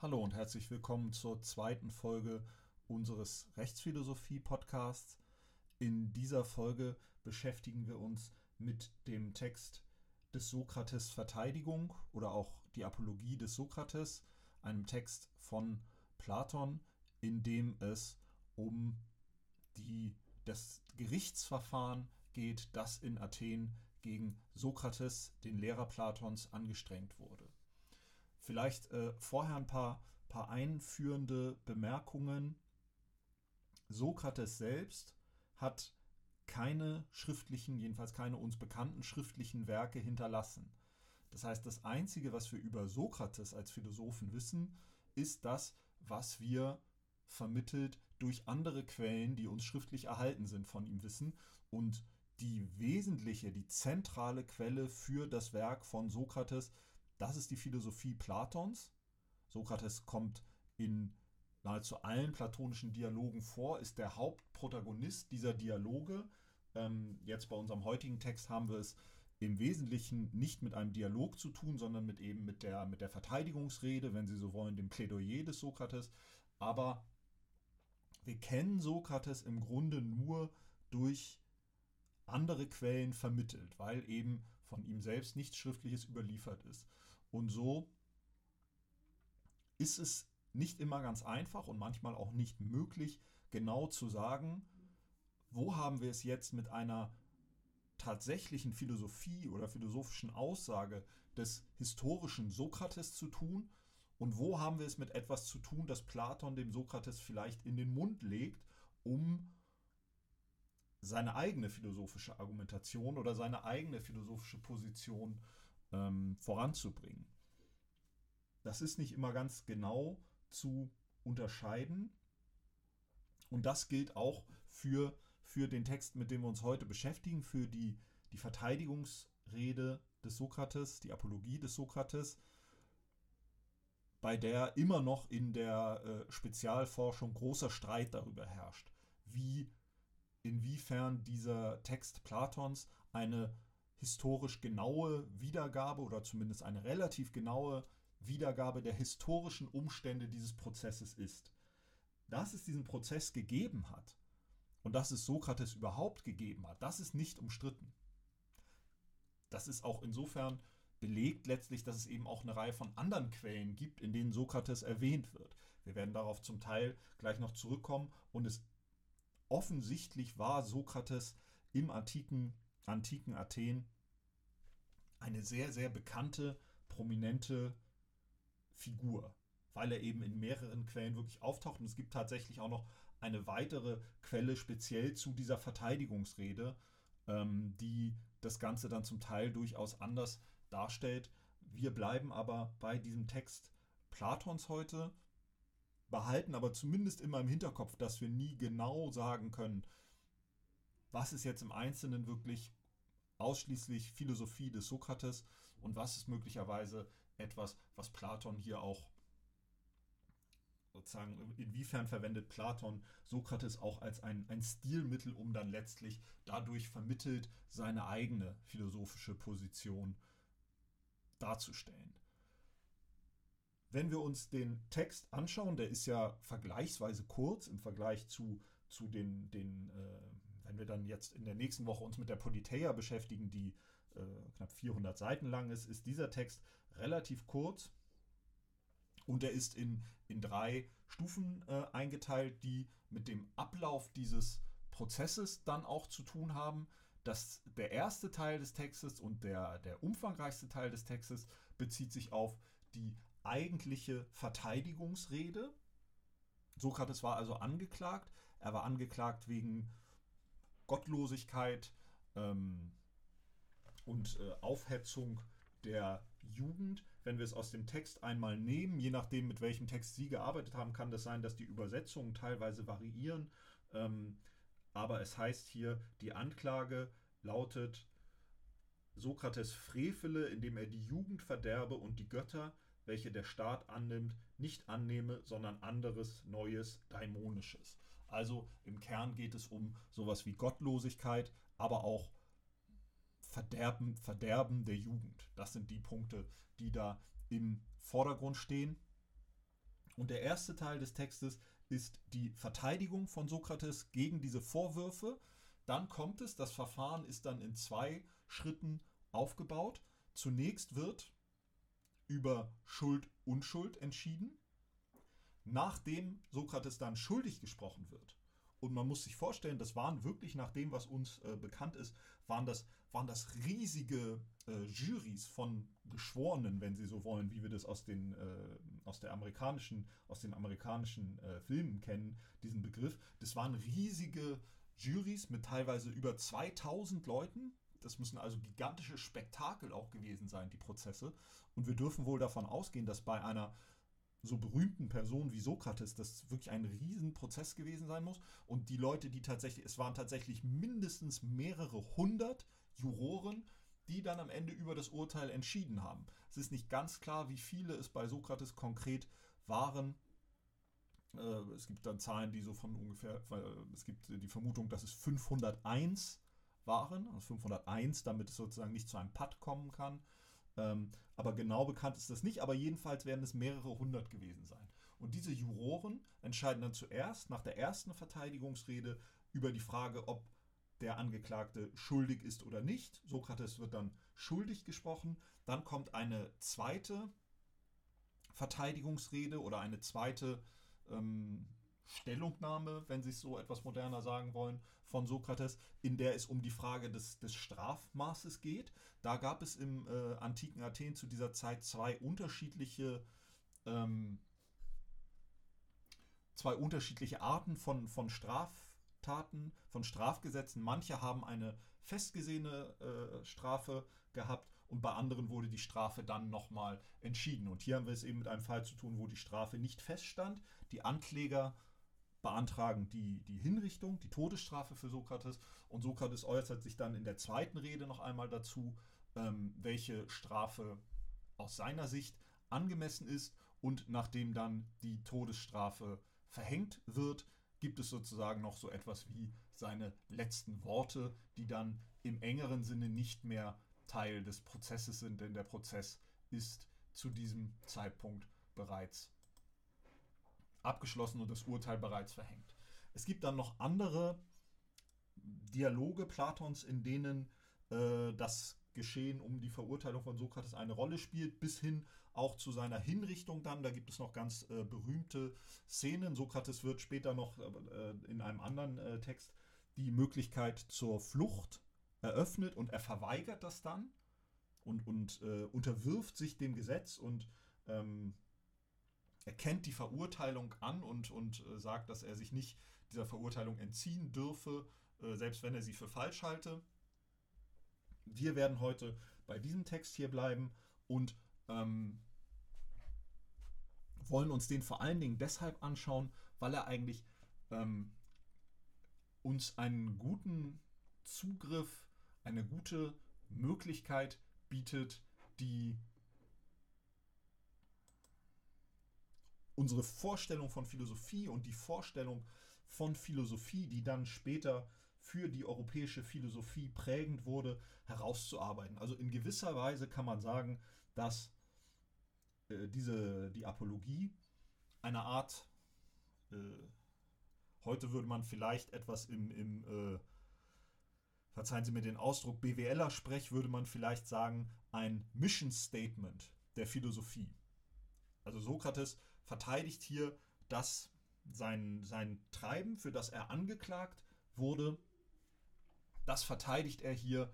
Hallo und herzlich willkommen zur zweiten Folge unseres Rechtsphilosophie-Podcasts. In dieser Folge beschäftigen wir uns mit dem Text des Sokrates Verteidigung oder auch die Apologie des Sokrates, einem Text von Platon, in dem es um die, das Gerichtsverfahren geht, das in Athen gegen Sokrates, den Lehrer Platons, angestrengt wurde. Vielleicht äh, vorher ein paar, paar einführende Bemerkungen. Sokrates selbst hat keine schriftlichen, jedenfalls keine uns bekannten schriftlichen Werke hinterlassen. Das heißt, das Einzige, was wir über Sokrates als Philosophen wissen, ist das, was wir vermittelt durch andere Quellen, die uns schriftlich erhalten sind, von ihm wissen. Und die wesentliche, die zentrale Quelle für das Werk von Sokrates das ist die Philosophie Platons. Sokrates kommt in nahezu allen platonischen Dialogen vor, ist der Hauptprotagonist dieser Dialoge. Ähm, jetzt bei unserem heutigen Text haben wir es im Wesentlichen nicht mit einem Dialog zu tun, sondern mit eben mit der, mit der Verteidigungsrede, wenn Sie so wollen, dem Plädoyer des Sokrates. Aber wir kennen Sokrates im Grunde nur durch andere Quellen vermittelt, weil eben von ihm selbst nichts Schriftliches überliefert ist. Und so ist es nicht immer ganz einfach und manchmal auch nicht möglich, genau zu sagen, wo haben wir es jetzt mit einer tatsächlichen Philosophie oder philosophischen Aussage des historischen Sokrates zu tun? Und wo haben wir es mit etwas zu tun, das Platon dem Sokrates vielleicht in den Mund legt, um seine eigene philosophische Argumentation oder seine eigene philosophische Position ähm, voranzubringen. Das ist nicht immer ganz genau zu unterscheiden. Und das gilt auch für, für den Text, mit dem wir uns heute beschäftigen, für die, die Verteidigungsrede des Sokrates, die Apologie des Sokrates, bei der immer noch in der äh, Spezialforschung großer Streit darüber herrscht, wie inwiefern dieser Text Platons eine historisch genaue Wiedergabe oder zumindest eine relativ genaue Wiedergabe der historischen Umstände dieses Prozesses ist. Dass es diesen Prozess gegeben hat und dass es Sokrates überhaupt gegeben hat, das ist nicht umstritten. Das ist auch insofern belegt letztlich, dass es eben auch eine Reihe von anderen Quellen gibt, in denen Sokrates erwähnt wird. Wir werden darauf zum Teil gleich noch zurückkommen und es offensichtlich war Sokrates im antiken, antiken Athen eine sehr, sehr bekannte, prominente Figur, weil er eben in mehreren Quellen wirklich auftaucht. Und es gibt tatsächlich auch noch eine weitere Quelle speziell zu dieser Verteidigungsrede, ähm, die das Ganze dann zum Teil durchaus anders darstellt. Wir bleiben aber bei diesem Text Platons heute, behalten aber zumindest immer im Hinterkopf, dass wir nie genau sagen können, was ist jetzt im Einzelnen wirklich ausschließlich Philosophie des Sokrates und was ist möglicherweise etwas, was Platon hier auch sozusagen, inwiefern verwendet Platon Sokrates auch als ein, ein Stilmittel, um dann letztlich dadurch vermittelt seine eigene philosophische Position darzustellen. Wenn wir uns den Text anschauen, der ist ja vergleichsweise kurz im Vergleich zu, zu den, den äh, wenn wir dann jetzt in der nächsten Woche uns mit der Politeia beschäftigen, die äh, knapp 400 Seiten lang ist, ist dieser Text relativ kurz und er ist in, in drei Stufen äh, eingeteilt, die mit dem Ablauf dieses Prozesses dann auch zu tun haben. Das, der erste Teil des Textes und der, der umfangreichste Teil des Textes bezieht sich auf die eigentliche Verteidigungsrede. Sokrates war also angeklagt. Er war angeklagt wegen Gottlosigkeit ähm, und äh, Aufhetzung der Jugend. Wenn wir es aus dem Text einmal nehmen, je nachdem, mit welchem Text Sie gearbeitet haben, kann das sein, dass die Übersetzungen teilweise variieren. Ähm, aber es heißt hier, die Anklage lautet, Sokrates frevele, indem er die Jugend verderbe und die Götter, welche der Staat annimmt, nicht annehme, sondern anderes, Neues, Daimonisches. Also im Kern geht es um sowas wie Gottlosigkeit, aber auch Verderben, Verderben der Jugend. Das sind die Punkte, die da im Vordergrund stehen. Und der erste Teil des Textes ist die Verteidigung von Sokrates gegen diese Vorwürfe. Dann kommt es, das Verfahren ist dann in zwei Schritten aufgebaut. Zunächst wird über Schuld-Unschuld entschieden, nachdem Sokrates dann schuldig gesprochen wird. Und man muss sich vorstellen, das waren wirklich nach dem, was uns äh, bekannt ist, waren das, waren das riesige äh, Jurys von Geschworenen, wenn Sie so wollen, wie wir das aus den, äh, aus der amerikanischen, aus den amerikanischen äh, Filmen kennen, diesen Begriff. Das waren riesige Jurys mit teilweise über 2000 Leuten. Das müssen also gigantische Spektakel auch gewesen sein, die Prozesse. Und wir dürfen wohl davon ausgehen, dass bei einer so berühmten Personen wie Sokrates das wirklich ein Riesenprozess gewesen sein muss. Und die Leute, die tatsächlich, es waren tatsächlich mindestens mehrere hundert Juroren, die dann am Ende über das Urteil entschieden haben. Es ist nicht ganz klar, wie viele es bei Sokrates konkret waren. Äh, es gibt dann Zahlen, die so von ungefähr, es gibt die Vermutung, dass es 501 waren, also 501, damit es sozusagen nicht zu einem Patt kommen kann. Ähm, aber genau bekannt ist das nicht, aber jedenfalls werden es mehrere hundert gewesen sein. Und diese Juroren entscheiden dann zuerst nach der ersten Verteidigungsrede über die Frage, ob der Angeklagte schuldig ist oder nicht. Sokrates wird dann schuldig gesprochen. Dann kommt eine zweite Verteidigungsrede oder eine zweite ähm, Stellungnahme, wenn Sie es so etwas moderner sagen wollen, von Sokrates, in der es um die Frage des, des Strafmaßes geht. Da gab es im äh, antiken Athen zu dieser Zeit zwei unterschiedliche ähm, zwei unterschiedliche Arten von, von Straftaten, von Strafgesetzen. Manche haben eine festgesehene äh, Strafe gehabt und bei anderen wurde die Strafe dann nochmal entschieden. Und hier haben wir es eben mit einem Fall zu tun, wo die Strafe nicht feststand. Die Ankläger beantragen die, die Hinrichtung, die Todesstrafe für Sokrates. Und Sokrates äußert sich dann in der zweiten Rede noch einmal dazu, ähm, welche Strafe aus seiner Sicht angemessen ist. Und nachdem dann die Todesstrafe verhängt wird, gibt es sozusagen noch so etwas wie seine letzten Worte, die dann im engeren Sinne nicht mehr Teil des Prozesses sind, denn der Prozess ist zu diesem Zeitpunkt bereits abgeschlossen und das Urteil bereits verhängt. Es gibt dann noch andere Dialoge Platons, in denen äh, das Geschehen um die Verurteilung von Sokrates eine Rolle spielt, bis hin auch zu seiner Hinrichtung dann. Da gibt es noch ganz äh, berühmte Szenen. Sokrates wird später noch äh, in einem anderen äh, Text die Möglichkeit zur Flucht eröffnet und er verweigert das dann und, und äh, unterwirft sich dem Gesetz und ähm, erkennt die Verurteilung an und, und äh, sagt, dass er sich nicht dieser Verurteilung entziehen dürfe, äh, selbst wenn er sie für falsch halte. Wir werden heute bei diesem Text hier bleiben und ähm, wollen uns den vor allen Dingen deshalb anschauen, weil er eigentlich ähm, uns einen guten Zugriff, eine gute Möglichkeit bietet, die unsere Vorstellung von Philosophie und die Vorstellung von Philosophie, die dann später für die europäische Philosophie prägend wurde, herauszuarbeiten. Also in gewisser Weise kann man sagen, dass äh, diese, die Apologie eine Art, äh, heute würde man vielleicht etwas im, im äh, verzeihen Sie mir den Ausdruck, BWLer-Sprech würde man vielleicht sagen, ein Mission Statement der Philosophie. Also Sokrates verteidigt hier dass sein, sein Treiben, für das er angeklagt wurde. Das verteidigt er hier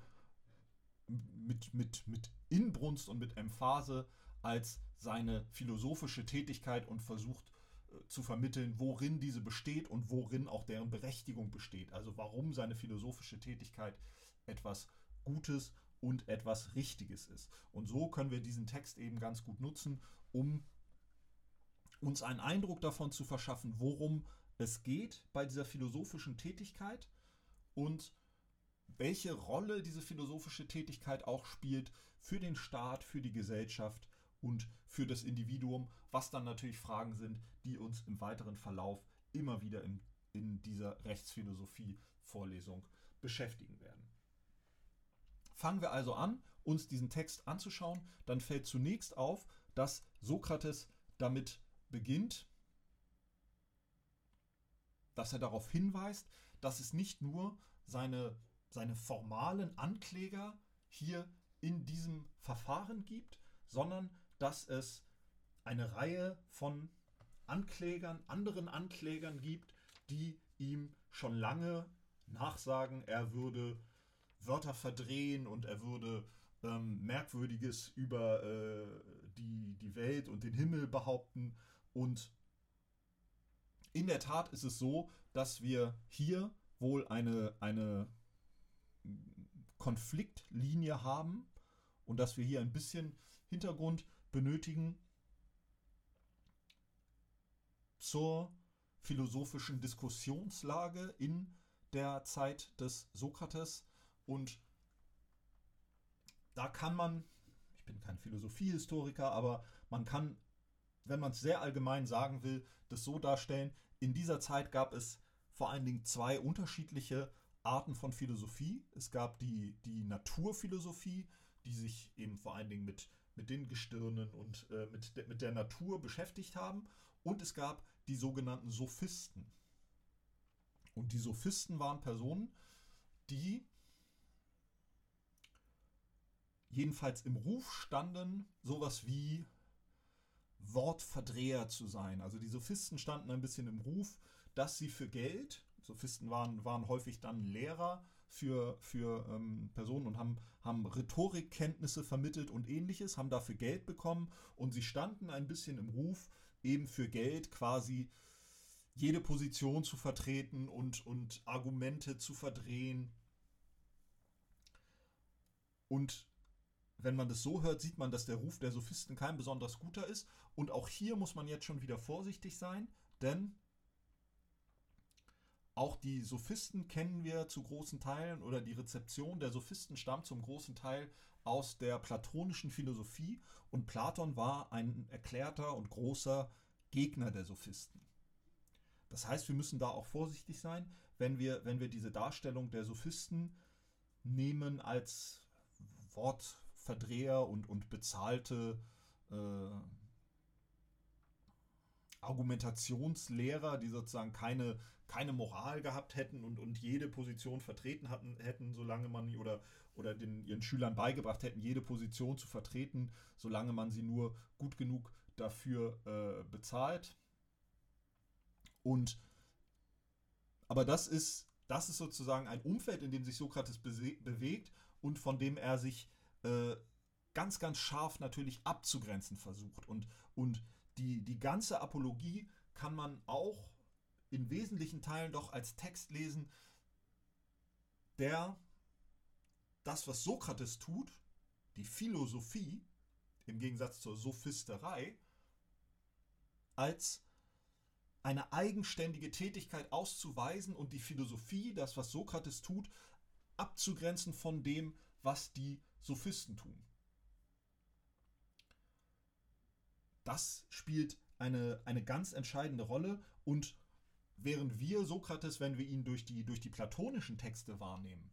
mit, mit, mit Inbrunst und mit Emphase als seine philosophische Tätigkeit und versucht äh, zu vermitteln, worin diese besteht und worin auch deren Berechtigung besteht. Also warum seine philosophische Tätigkeit etwas Gutes und etwas Richtiges ist. Und so können wir diesen Text eben ganz gut nutzen, um uns einen Eindruck davon zu verschaffen, worum es geht bei dieser philosophischen Tätigkeit und welche Rolle diese philosophische Tätigkeit auch spielt für den Staat, für die Gesellschaft und für das Individuum, was dann natürlich Fragen sind, die uns im weiteren Verlauf immer wieder in, in dieser Rechtsphilosophie-Vorlesung beschäftigen werden. Fangen wir also an, uns diesen Text anzuschauen, dann fällt zunächst auf, dass Sokrates damit beginnt, dass er darauf hinweist, dass es nicht nur seine, seine formalen Ankläger hier in diesem Verfahren gibt, sondern dass es eine Reihe von Anklägern, anderen Anklägern gibt, die ihm schon lange nachsagen, er würde Wörter verdrehen und er würde ähm, Merkwürdiges über äh, die, die Welt und den Himmel behaupten. Und in der Tat ist es so, dass wir hier wohl eine, eine Konfliktlinie haben und dass wir hier ein bisschen Hintergrund benötigen zur philosophischen Diskussionslage in der Zeit des Sokrates. Und da kann man, ich bin kein Philosophiehistoriker, aber man kann, wenn man es sehr allgemein sagen will, das so darstellen, in dieser Zeit gab es vor allen Dingen zwei unterschiedliche Arten von Philosophie. Es gab die, die Naturphilosophie, die sich eben vor allen Dingen mit, mit den Gestirnen und äh, mit, de, mit der Natur beschäftigt haben. Und es gab die sogenannten Sophisten. Und die Sophisten waren Personen, die jedenfalls im Ruf standen, sowas wie Wortverdreher zu sein. Also die Sophisten standen ein bisschen im Ruf, dass sie für Geld, Sophisten waren, waren häufig dann Lehrer für, für ähm, Personen und haben, haben Rhetorikkenntnisse vermittelt und ähnliches, haben dafür Geld bekommen und sie standen ein bisschen im Ruf, eben für Geld quasi jede Position zu vertreten und, und Argumente zu verdrehen. Und wenn man das so hört, sieht man, dass der Ruf der Sophisten kein besonders guter ist. Und auch hier muss man jetzt schon wieder vorsichtig sein, denn auch die Sophisten kennen wir zu großen Teilen oder die Rezeption der Sophisten stammt zum großen Teil aus der platonischen Philosophie und Platon war ein erklärter und großer Gegner der Sophisten. Das heißt, wir müssen da auch vorsichtig sein, wenn wir, wenn wir diese Darstellung der Sophisten nehmen als Wortverdreher und, und bezahlte äh, Argumentationslehrer, die sozusagen keine, keine Moral gehabt hätten und, und jede Position vertreten hatten, hätten, solange man oder, oder den, ihren Schülern beigebracht hätten, jede Position zu vertreten, solange man sie nur gut genug dafür äh, bezahlt. Und aber das ist, das ist sozusagen ein Umfeld, in dem sich Sokrates bewegt und von dem er sich äh, ganz, ganz scharf natürlich abzugrenzen versucht. Und, und die, die ganze Apologie kann man auch in wesentlichen Teilen doch als Text lesen, der das, was Sokrates tut, die Philosophie, im Gegensatz zur Sophisterei, als eine eigenständige Tätigkeit auszuweisen und die Philosophie, das, was Sokrates tut, abzugrenzen von dem, was die Sophisten tun. Das spielt eine, eine ganz entscheidende Rolle und während wir Sokrates, wenn wir ihn durch die, durch die platonischen Texte wahrnehmen,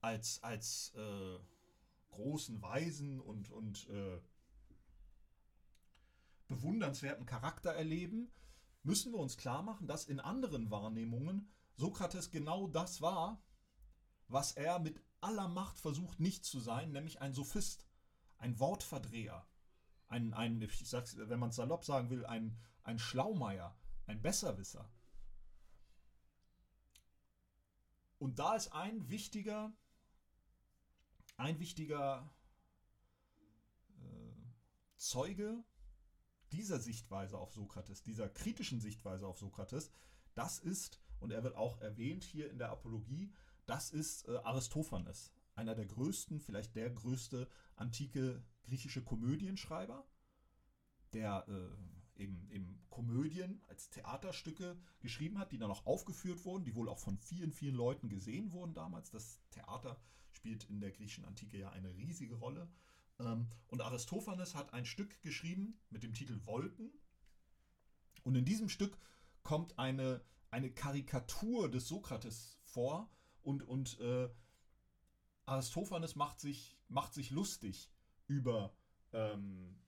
als, als äh, großen Weisen und, und äh, bewundernswerten Charakter erleben, müssen wir uns klar machen, dass in anderen Wahrnehmungen Sokrates genau das war, was er mit aller Macht versucht nicht zu sein, nämlich ein Sophist, ein Wortverdreher, ein, ein ich sag's, wenn man es salopp sagen will, ein, ein Schlaumeier, ein Besserwisser. Und da ist ein wichtiger, ein wichtiger äh, Zeuge dieser Sichtweise auf Sokrates, dieser kritischen Sichtweise auf Sokrates, das ist, und er wird auch erwähnt hier in der Apologie, das ist äh, Aristophanes, einer der größten, vielleicht der größte antike griechische Komödienschreiber, der äh, eben, eben Komödien als Theaterstücke geschrieben hat, die dann auch aufgeführt wurden, die wohl auch von vielen, vielen Leuten gesehen wurden damals. Das Theater spielt in der griechischen Antike ja eine riesige Rolle. Ähm, und Aristophanes hat ein Stück geschrieben mit dem Titel Wolken. Und in diesem Stück kommt eine, eine Karikatur des Sokrates vor und, und äh, Aristophanes macht sich, macht sich lustig über, ähm,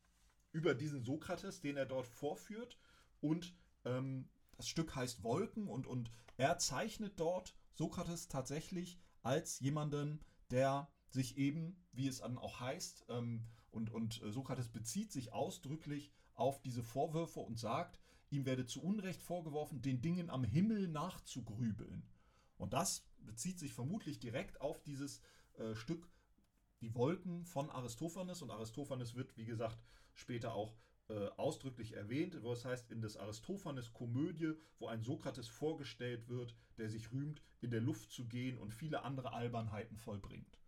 über diesen Sokrates, den er dort vorführt und ähm, das Stück heißt Wolken und, und er zeichnet dort Sokrates tatsächlich als jemanden, der sich eben, wie es dann auch heißt, ähm, und, und äh, Sokrates bezieht sich ausdrücklich auf diese Vorwürfe und sagt, ihm werde zu Unrecht vorgeworfen, den Dingen am Himmel nachzugrübeln. Und das bezieht sich vermutlich direkt auf dieses äh, Stück Die Wolken von Aristophanes. Und Aristophanes wird, wie gesagt, später auch äh, ausdrücklich erwähnt, wo es heißt, in des Aristophanes Komödie, wo ein Sokrates vorgestellt wird, der sich rühmt, in der Luft zu gehen und viele andere Albernheiten vollbringt.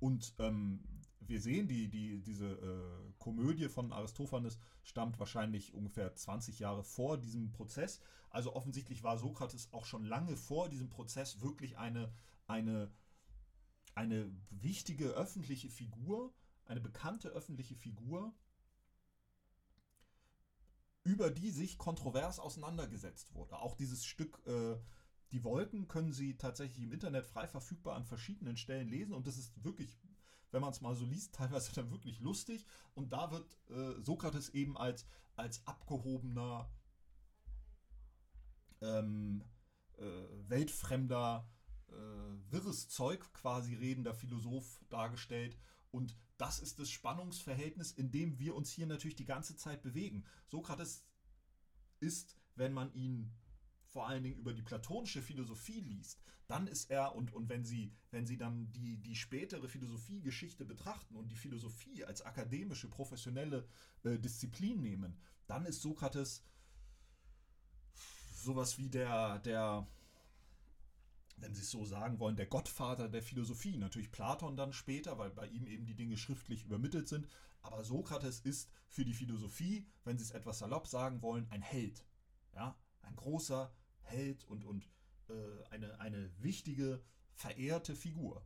Und ähm, wir sehen, die, die, diese äh, Komödie von Aristophanes stammt wahrscheinlich ungefähr 20 Jahre vor diesem Prozess. Also offensichtlich war Sokrates auch schon lange vor diesem Prozess wirklich eine, eine, eine wichtige öffentliche Figur, eine bekannte öffentliche Figur, über die sich kontrovers auseinandergesetzt wurde. Auch dieses Stück äh, Die Wolken können Sie tatsächlich im Internet frei verfügbar an verschiedenen Stellen lesen und das ist wirklich, wenn man es mal so liest, teilweise dann wirklich lustig. Und da wird äh, Sokrates eben als, als abgehobener, ähm, äh, weltfremder, äh, wirres Zeug quasi redender Philosoph dargestellt und das ist das Spannungsverhältnis, in dem wir uns hier natürlich die ganze Zeit bewegen. Sokrates ist, wenn man ihn vor allen Dingen über die platonische Philosophie liest, dann ist er, und, und wenn Sie, wenn Sie dann die, die spätere Philosophiegeschichte betrachten und die Philosophie als akademische, professionelle äh, Disziplin nehmen, dann ist Sokrates sowas wie der, der, wenn Sie es so sagen wollen, der Gottvater der Philosophie. Natürlich Platon dann später, weil bei ihm eben die Dinge schriftlich übermittelt sind. Aber Sokrates ist für die Philosophie, wenn Sie es etwas salopp sagen wollen, ein Held. Ja, ein großer Held und, und äh, eine, eine wichtige, verehrte Figur.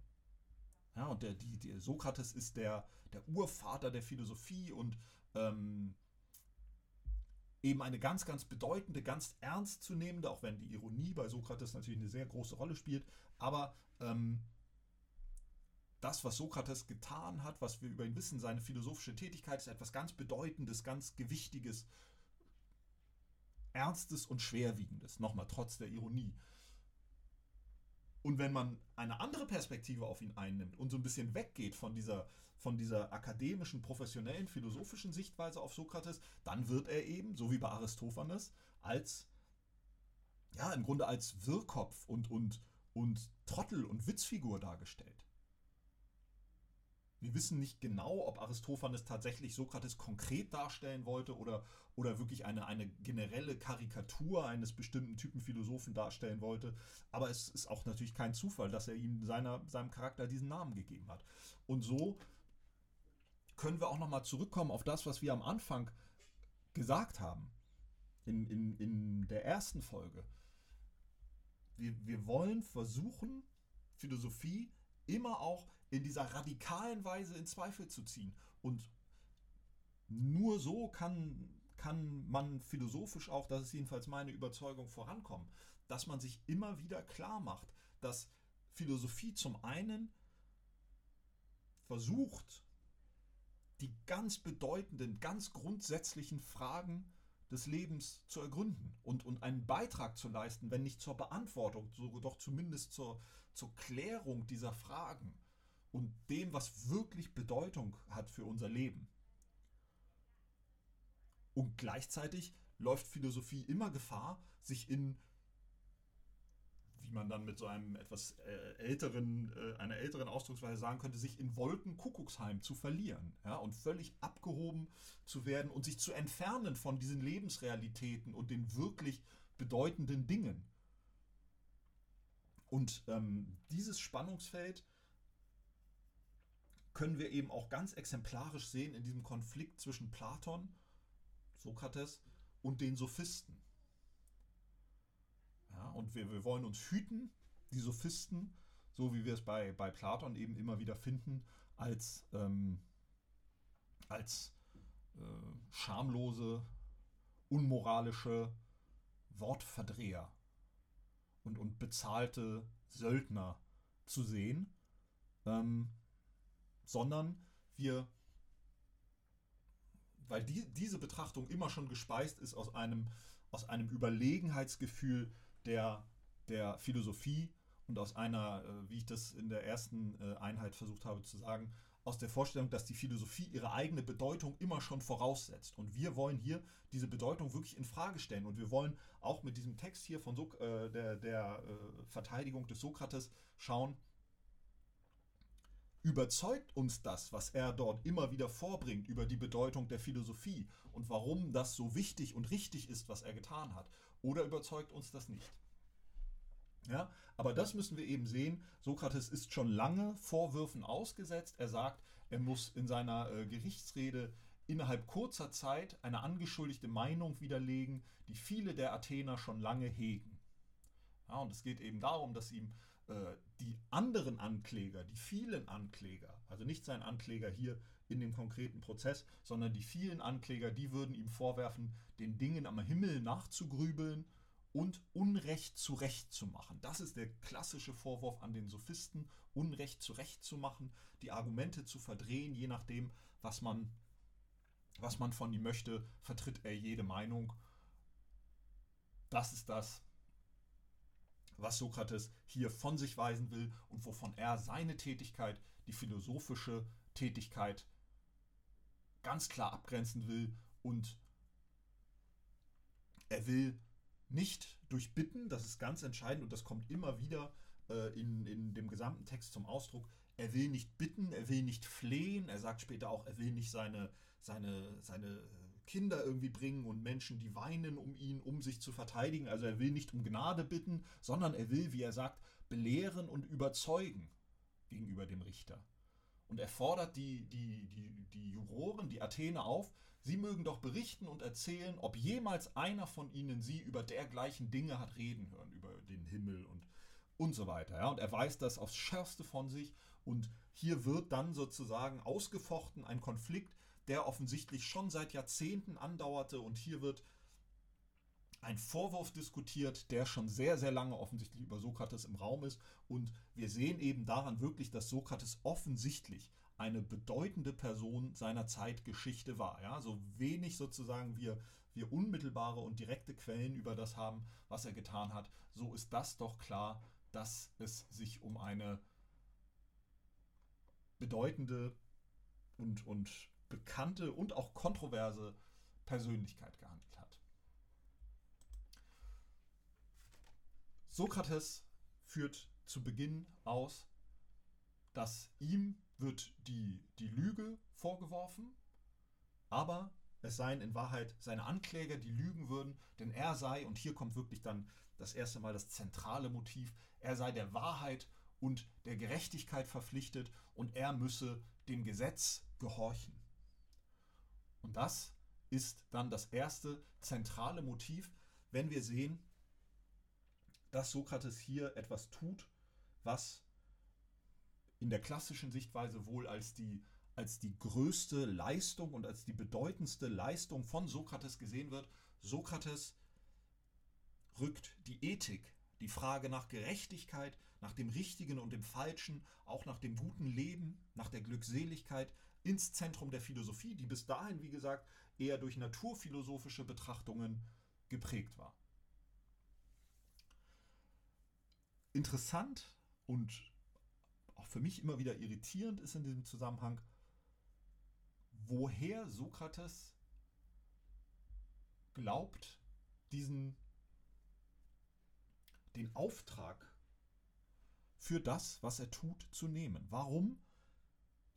Ja, und der, die, der Sokrates ist der, der Urvater der Philosophie und ähm, eben eine ganz, ganz bedeutende, ganz ernstzunehmende, auch wenn die Ironie bei Sokrates natürlich eine sehr große Rolle spielt, aber ähm, das, was Sokrates getan hat, was wir über ihn wissen, seine philosophische Tätigkeit ist etwas ganz Bedeutendes, ganz Gewichtiges, Ernstes und Schwerwiegendes, nochmal trotz der Ironie. Und wenn man eine andere Perspektive auf ihn einnimmt und so ein bisschen weggeht von dieser von dieser akademischen, professionellen, philosophischen Sichtweise auf Sokrates, dann wird er eben, so wie bei Aristophanes, als, ja, im Grunde als Wirrkopf und, und, und Trottel und Witzfigur dargestellt. Wir wissen nicht genau, ob Aristophanes tatsächlich Sokrates konkret darstellen wollte oder, oder wirklich eine, eine generelle Karikatur eines bestimmten Typen Philosophen darstellen wollte. Aber es ist auch natürlich kein Zufall, dass er ihm seiner, seinem Charakter diesen Namen gegeben hat. Und so können wir auch nochmal zurückkommen auf das, was wir am Anfang gesagt haben. In, in, in der ersten Folge. Wir, wir wollen versuchen, Philosophie immer auch in dieser radikalen Weise in Zweifel zu ziehen. Und nur so kann, kann man philosophisch auch, das ist jedenfalls meine Überzeugung, vorankommen. Dass man sich immer wieder klar macht, dass Philosophie zum einen versucht, die ganz bedeutenden, ganz grundsätzlichen Fragen des Lebens zu ergründen und, und einen Beitrag zu leisten, wenn nicht zur Beantwortung, so doch zumindest zur, zur Klärung dieser Fragen und dem, was wirklich Bedeutung hat für unser Leben. Und gleichzeitig läuft Philosophie immer Gefahr, sich in wie man dann mit so einem etwas äh, älteren, äh, einer älteren Ausdrucksweise sagen könnte, sich in Wolken Kuckucksheim zu verlieren ja, und völlig abgehoben zu werden und sich zu entfernen von diesen Lebensrealitäten und den wirklich bedeutenden Dingen. Und ähm, dieses Spannungsfeld können wir eben auch ganz exemplarisch sehen in diesem Konflikt zwischen Platon, Sokrates und den Sophisten. Ja, und wir, wir wollen uns hüten, die Sophisten, so wie wir es bei, bei Platon eben immer wieder finden, als, ähm, als äh, schamlose, unmoralische Wortverdreher und, und bezahlte Söldner zu sehen, ähm, sondern wir weil die, diese Betrachtung immer schon gespeist ist aus einem, aus einem Überlegenheitsgefühl der, der Philosophie und aus einer, äh, wie ich das in der ersten äh, Einheit versucht habe zu sagen, aus der Vorstellung, dass die Philosophie ihre eigene Bedeutung immer schon voraussetzt. Und wir wollen hier diese Bedeutung wirklich in Frage stellen. Und wir wollen auch mit diesem Text hier von so äh, der, der äh, Verteidigung des Sokrates schauen, überzeugt uns das, was er dort immer wieder vorbringt über die Bedeutung der Philosophie und warum das so wichtig und richtig ist, was er getan hat? Oder überzeugt uns das nicht? Ja, aber das müssen wir eben sehen. Sokrates ist schon lange Vorwürfen ausgesetzt. Er sagt, er muss in seiner äh, Gerichtsrede innerhalb kurzer Zeit eine angeschuldigte Meinung widerlegen, die viele der Athener schon lange hegen. Ja, und es geht eben darum, dass ihm die anderen Ankläger, die vielen Ankläger, also nicht sein Ankläger hier in dem konkreten Prozess, sondern die vielen Ankläger, die würden ihm vorwerfen, den Dingen am Himmel nachzugrübeln und Unrecht zu Recht zu machen. Das ist der klassische Vorwurf an den Sophisten, Unrecht zu Recht zu machen, die Argumente zu verdrehen, je nachdem, was man, was man von ihm möchte, vertritt er jede Meinung. Das ist das, was Sokrates hier von sich weisen will und wovon er seine Tätigkeit, die philosophische Tätigkeit, ganz klar abgrenzen will und er will nicht durch Bitten, das ist ganz entscheidend und das kommt immer wieder äh, in, in dem gesamten Text zum Ausdruck. Er will nicht bitten, er will nicht flehen, er sagt später auch, er will nicht seine, seine, seine Kinder irgendwie bringen und Menschen, die weinen um ihn, um sich zu verteidigen. Also er will nicht um Gnade bitten, sondern er will, wie er sagt, belehren und überzeugen gegenüber dem Richter. Und er fordert die, die, die, die Juroren, die Athener auf, Sie mögen doch berichten und erzählen, ob jemals einer von ihnen sie über dergleichen Dinge hat reden hören, über den Himmel und, und so weiter. Ja? Und er weiß das aufs Schärfste von sich. Und hier wird dann sozusagen ausgefochten ein Konflikt, der offensichtlich schon seit Jahrzehnten andauerte. Und hier wird ein Vorwurf diskutiert, der schon sehr, sehr lange offensichtlich über Sokrates im Raum ist. Und wir sehen eben daran wirklich, dass Sokrates offensichtlich eine bedeutende Person seiner Zeitgeschichte war. Ja? So wenig sozusagen wir, wir unmittelbare und direkte Quellen über das haben, was er getan hat, so ist das doch klar, dass es sich um eine bedeutende und, und bekannte und auch kontroverse Persönlichkeit gehandelt hat. Sokrates führt zu Beginn aus, dass ihm wird die, die Lüge vorgeworfen, aber es seien in Wahrheit seine Ankläger, die lügen würden, denn er sei, und hier kommt wirklich dann das erste Mal das zentrale Motiv, er sei der Wahrheit und der Gerechtigkeit verpflichtet und er müsse dem Gesetz gehorchen. Und das ist dann das erste zentrale Motiv, wenn wir sehen, dass Sokrates hier etwas tut, was in der klassischen Sichtweise wohl als die, als die größte Leistung und als die bedeutendste Leistung von Sokrates gesehen wird. Sokrates rückt die Ethik, die Frage nach Gerechtigkeit, nach dem Richtigen und dem Falschen, auch nach dem guten Leben, nach der Glückseligkeit ins Zentrum der Philosophie, die bis dahin, wie gesagt, eher durch naturphilosophische Betrachtungen geprägt war. Interessant und auch für mich immer wieder irritierend ist in diesem Zusammenhang, woher Sokrates glaubt, diesen den Auftrag für das, was er tut, zu nehmen. Warum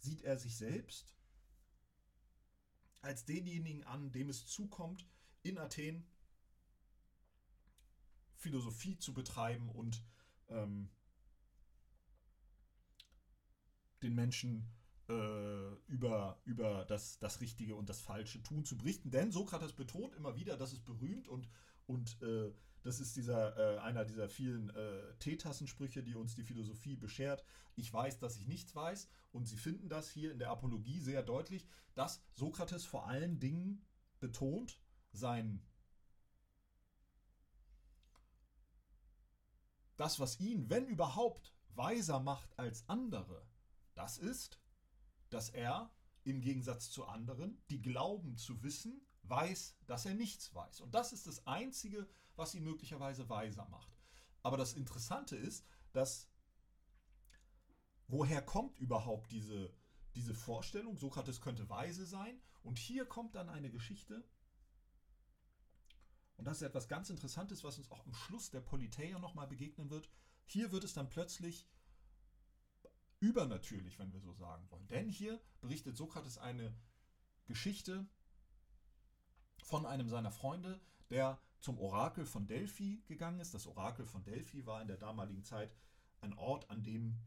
sieht er sich selbst als denjenigen an, dem es zukommt, in Athen Philosophie zu betreiben und ähm, den Menschen äh, über, über das, das Richtige und das Falsche tun zu berichten. Denn Sokrates betont immer wieder, das ist berühmt und, und äh, das ist dieser, äh, einer dieser vielen äh, Teetassensprüche, die uns die Philosophie beschert. Ich weiß, dass ich nichts weiß. Und Sie finden das hier in der Apologie sehr deutlich, dass Sokrates vor allen Dingen betont sein das, was ihn, wenn überhaupt, weiser macht als andere, das ist, dass er im Gegensatz zu anderen, die glauben zu wissen, weiß, dass er nichts weiß. Und das ist das Einzige, was ihn möglicherweise weiser macht. Aber das Interessante ist, dass woher kommt überhaupt diese, diese Vorstellung, Sokrates könnte weise sein? Und hier kommt dann eine Geschichte, und das ist etwas ganz Interessantes, was uns auch am Schluss der Politeia nochmal begegnen wird. Hier wird es dann plötzlich übernatürlich, wenn wir so sagen wollen. Denn hier berichtet Sokrates eine Geschichte von einem seiner Freunde, der zum Orakel von Delphi gegangen ist. Das Orakel von Delphi war in der damaligen Zeit ein Ort, an dem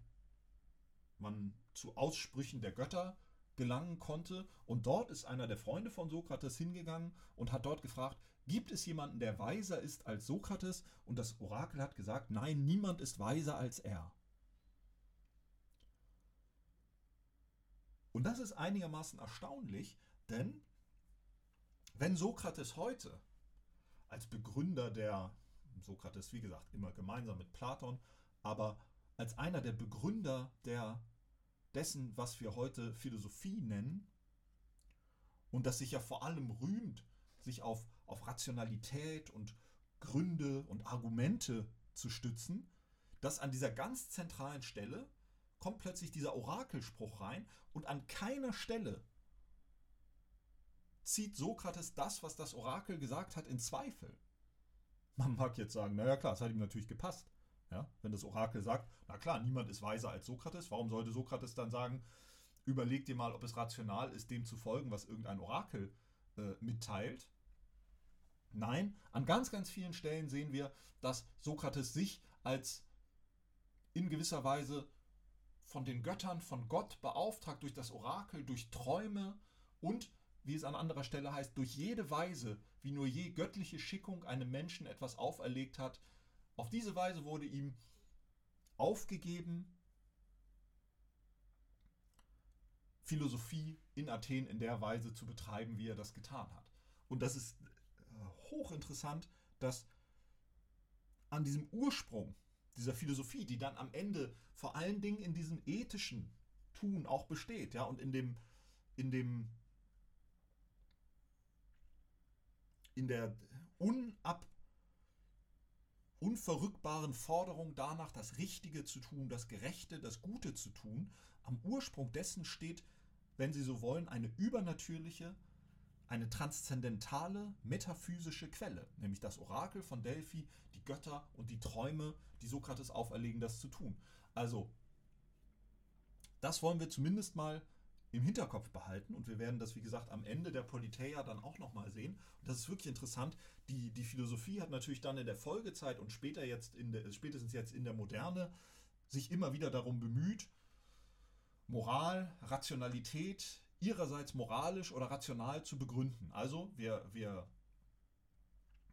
man zu Aussprüchen der Götter gelangen konnte. Und dort ist einer der Freunde von Sokrates hingegangen und hat dort gefragt, gibt es jemanden, der weiser ist als Sokrates? Und das Orakel hat gesagt, nein, niemand ist weiser als er. Und das ist einigermaßen erstaunlich, denn wenn Sokrates heute als Begründer der, Sokrates wie gesagt immer gemeinsam mit Platon, aber als einer der Begründer der, dessen, was wir heute Philosophie nennen, und das sich ja vor allem rühmt, sich auf, auf Rationalität und Gründe und Argumente zu stützen, dass an dieser ganz zentralen Stelle kommt plötzlich dieser Orakelspruch rein und an keiner Stelle zieht Sokrates das, was das Orakel gesagt hat, in Zweifel. Man mag jetzt sagen, naja klar, es hat ihm natürlich gepasst. Ja, wenn das Orakel sagt, na klar, niemand ist weiser als Sokrates, warum sollte Sokrates dann sagen, überleg dir mal, ob es rational ist, dem zu folgen, was irgendein Orakel äh, mitteilt? Nein, an ganz, ganz vielen Stellen sehen wir, dass Sokrates sich als in gewisser Weise von den Göttern, von Gott beauftragt durch das Orakel, durch Träume und, wie es an anderer Stelle heißt, durch jede Weise, wie nur je göttliche Schickung einem Menschen etwas auferlegt hat. Auf diese Weise wurde ihm aufgegeben, Philosophie in Athen in der Weise zu betreiben, wie er das getan hat. Und das ist äh, hochinteressant, dass an diesem Ursprung dieser Philosophie, die dann am Ende vor allen Dingen in diesem ethischen Tun auch besteht, ja, und in dem, in dem, in der unab, unverrückbaren Forderung danach, das Richtige zu tun, das Gerechte, das Gute zu tun, am Ursprung dessen steht, wenn Sie so wollen, eine übernatürliche, eine transzendentale, metaphysische Quelle, nämlich das Orakel von Delphi, die Götter und die Träume, die Sokrates auferlegen, das zu tun. Also, das wollen wir zumindest mal im Hinterkopf behalten und wir werden das, wie gesagt, am Ende der Politeia dann auch nochmal sehen. Und das ist wirklich interessant. Die, die Philosophie hat natürlich dann in der Folgezeit und später jetzt in der, spätestens jetzt in der Moderne sich immer wieder darum bemüht, Moral, Rationalität, ihrerseits moralisch oder rational zu begründen. Also wir, wir,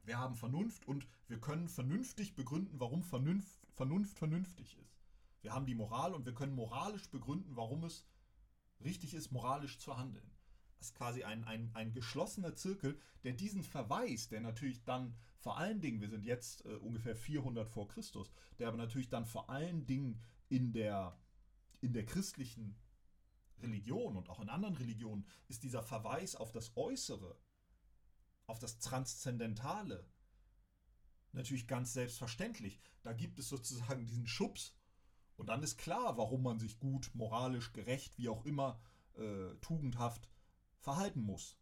wir haben Vernunft und wir können vernünftig begründen, warum Vernunft, Vernunft vernünftig ist. Wir haben die Moral und wir können moralisch begründen, warum es richtig ist, moralisch zu handeln. Das ist quasi ein, ein, ein geschlossener Zirkel, der diesen Verweis, der natürlich dann vor allen Dingen, wir sind jetzt äh, ungefähr 400 vor Christus, der aber natürlich dann vor allen Dingen in der, in der christlichen Religion und auch in anderen Religionen ist dieser Verweis auf das Äußere, auf das Transzendentale natürlich ganz selbstverständlich. Da gibt es sozusagen diesen Schubs und dann ist klar, warum man sich gut, moralisch, gerecht, wie auch immer, äh, tugendhaft verhalten muss.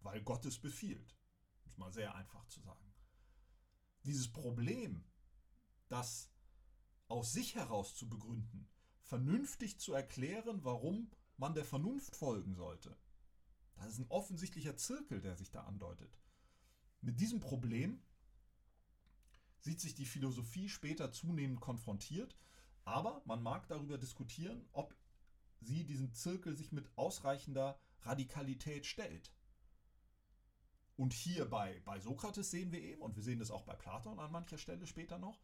Weil Gott es befiehlt. Um es mal sehr einfach zu sagen. Dieses Problem, das aus sich heraus zu begründen, vernünftig zu erklären, warum man der Vernunft folgen sollte. Das ist ein offensichtlicher Zirkel, der sich da andeutet. Mit diesem Problem sieht sich die Philosophie später zunehmend konfrontiert, aber man mag darüber diskutieren, ob sie diesen Zirkel sich mit ausreichender Radikalität stellt. Und hier bei, bei Sokrates sehen wir eben, und wir sehen das auch bei Platon an mancher Stelle später noch,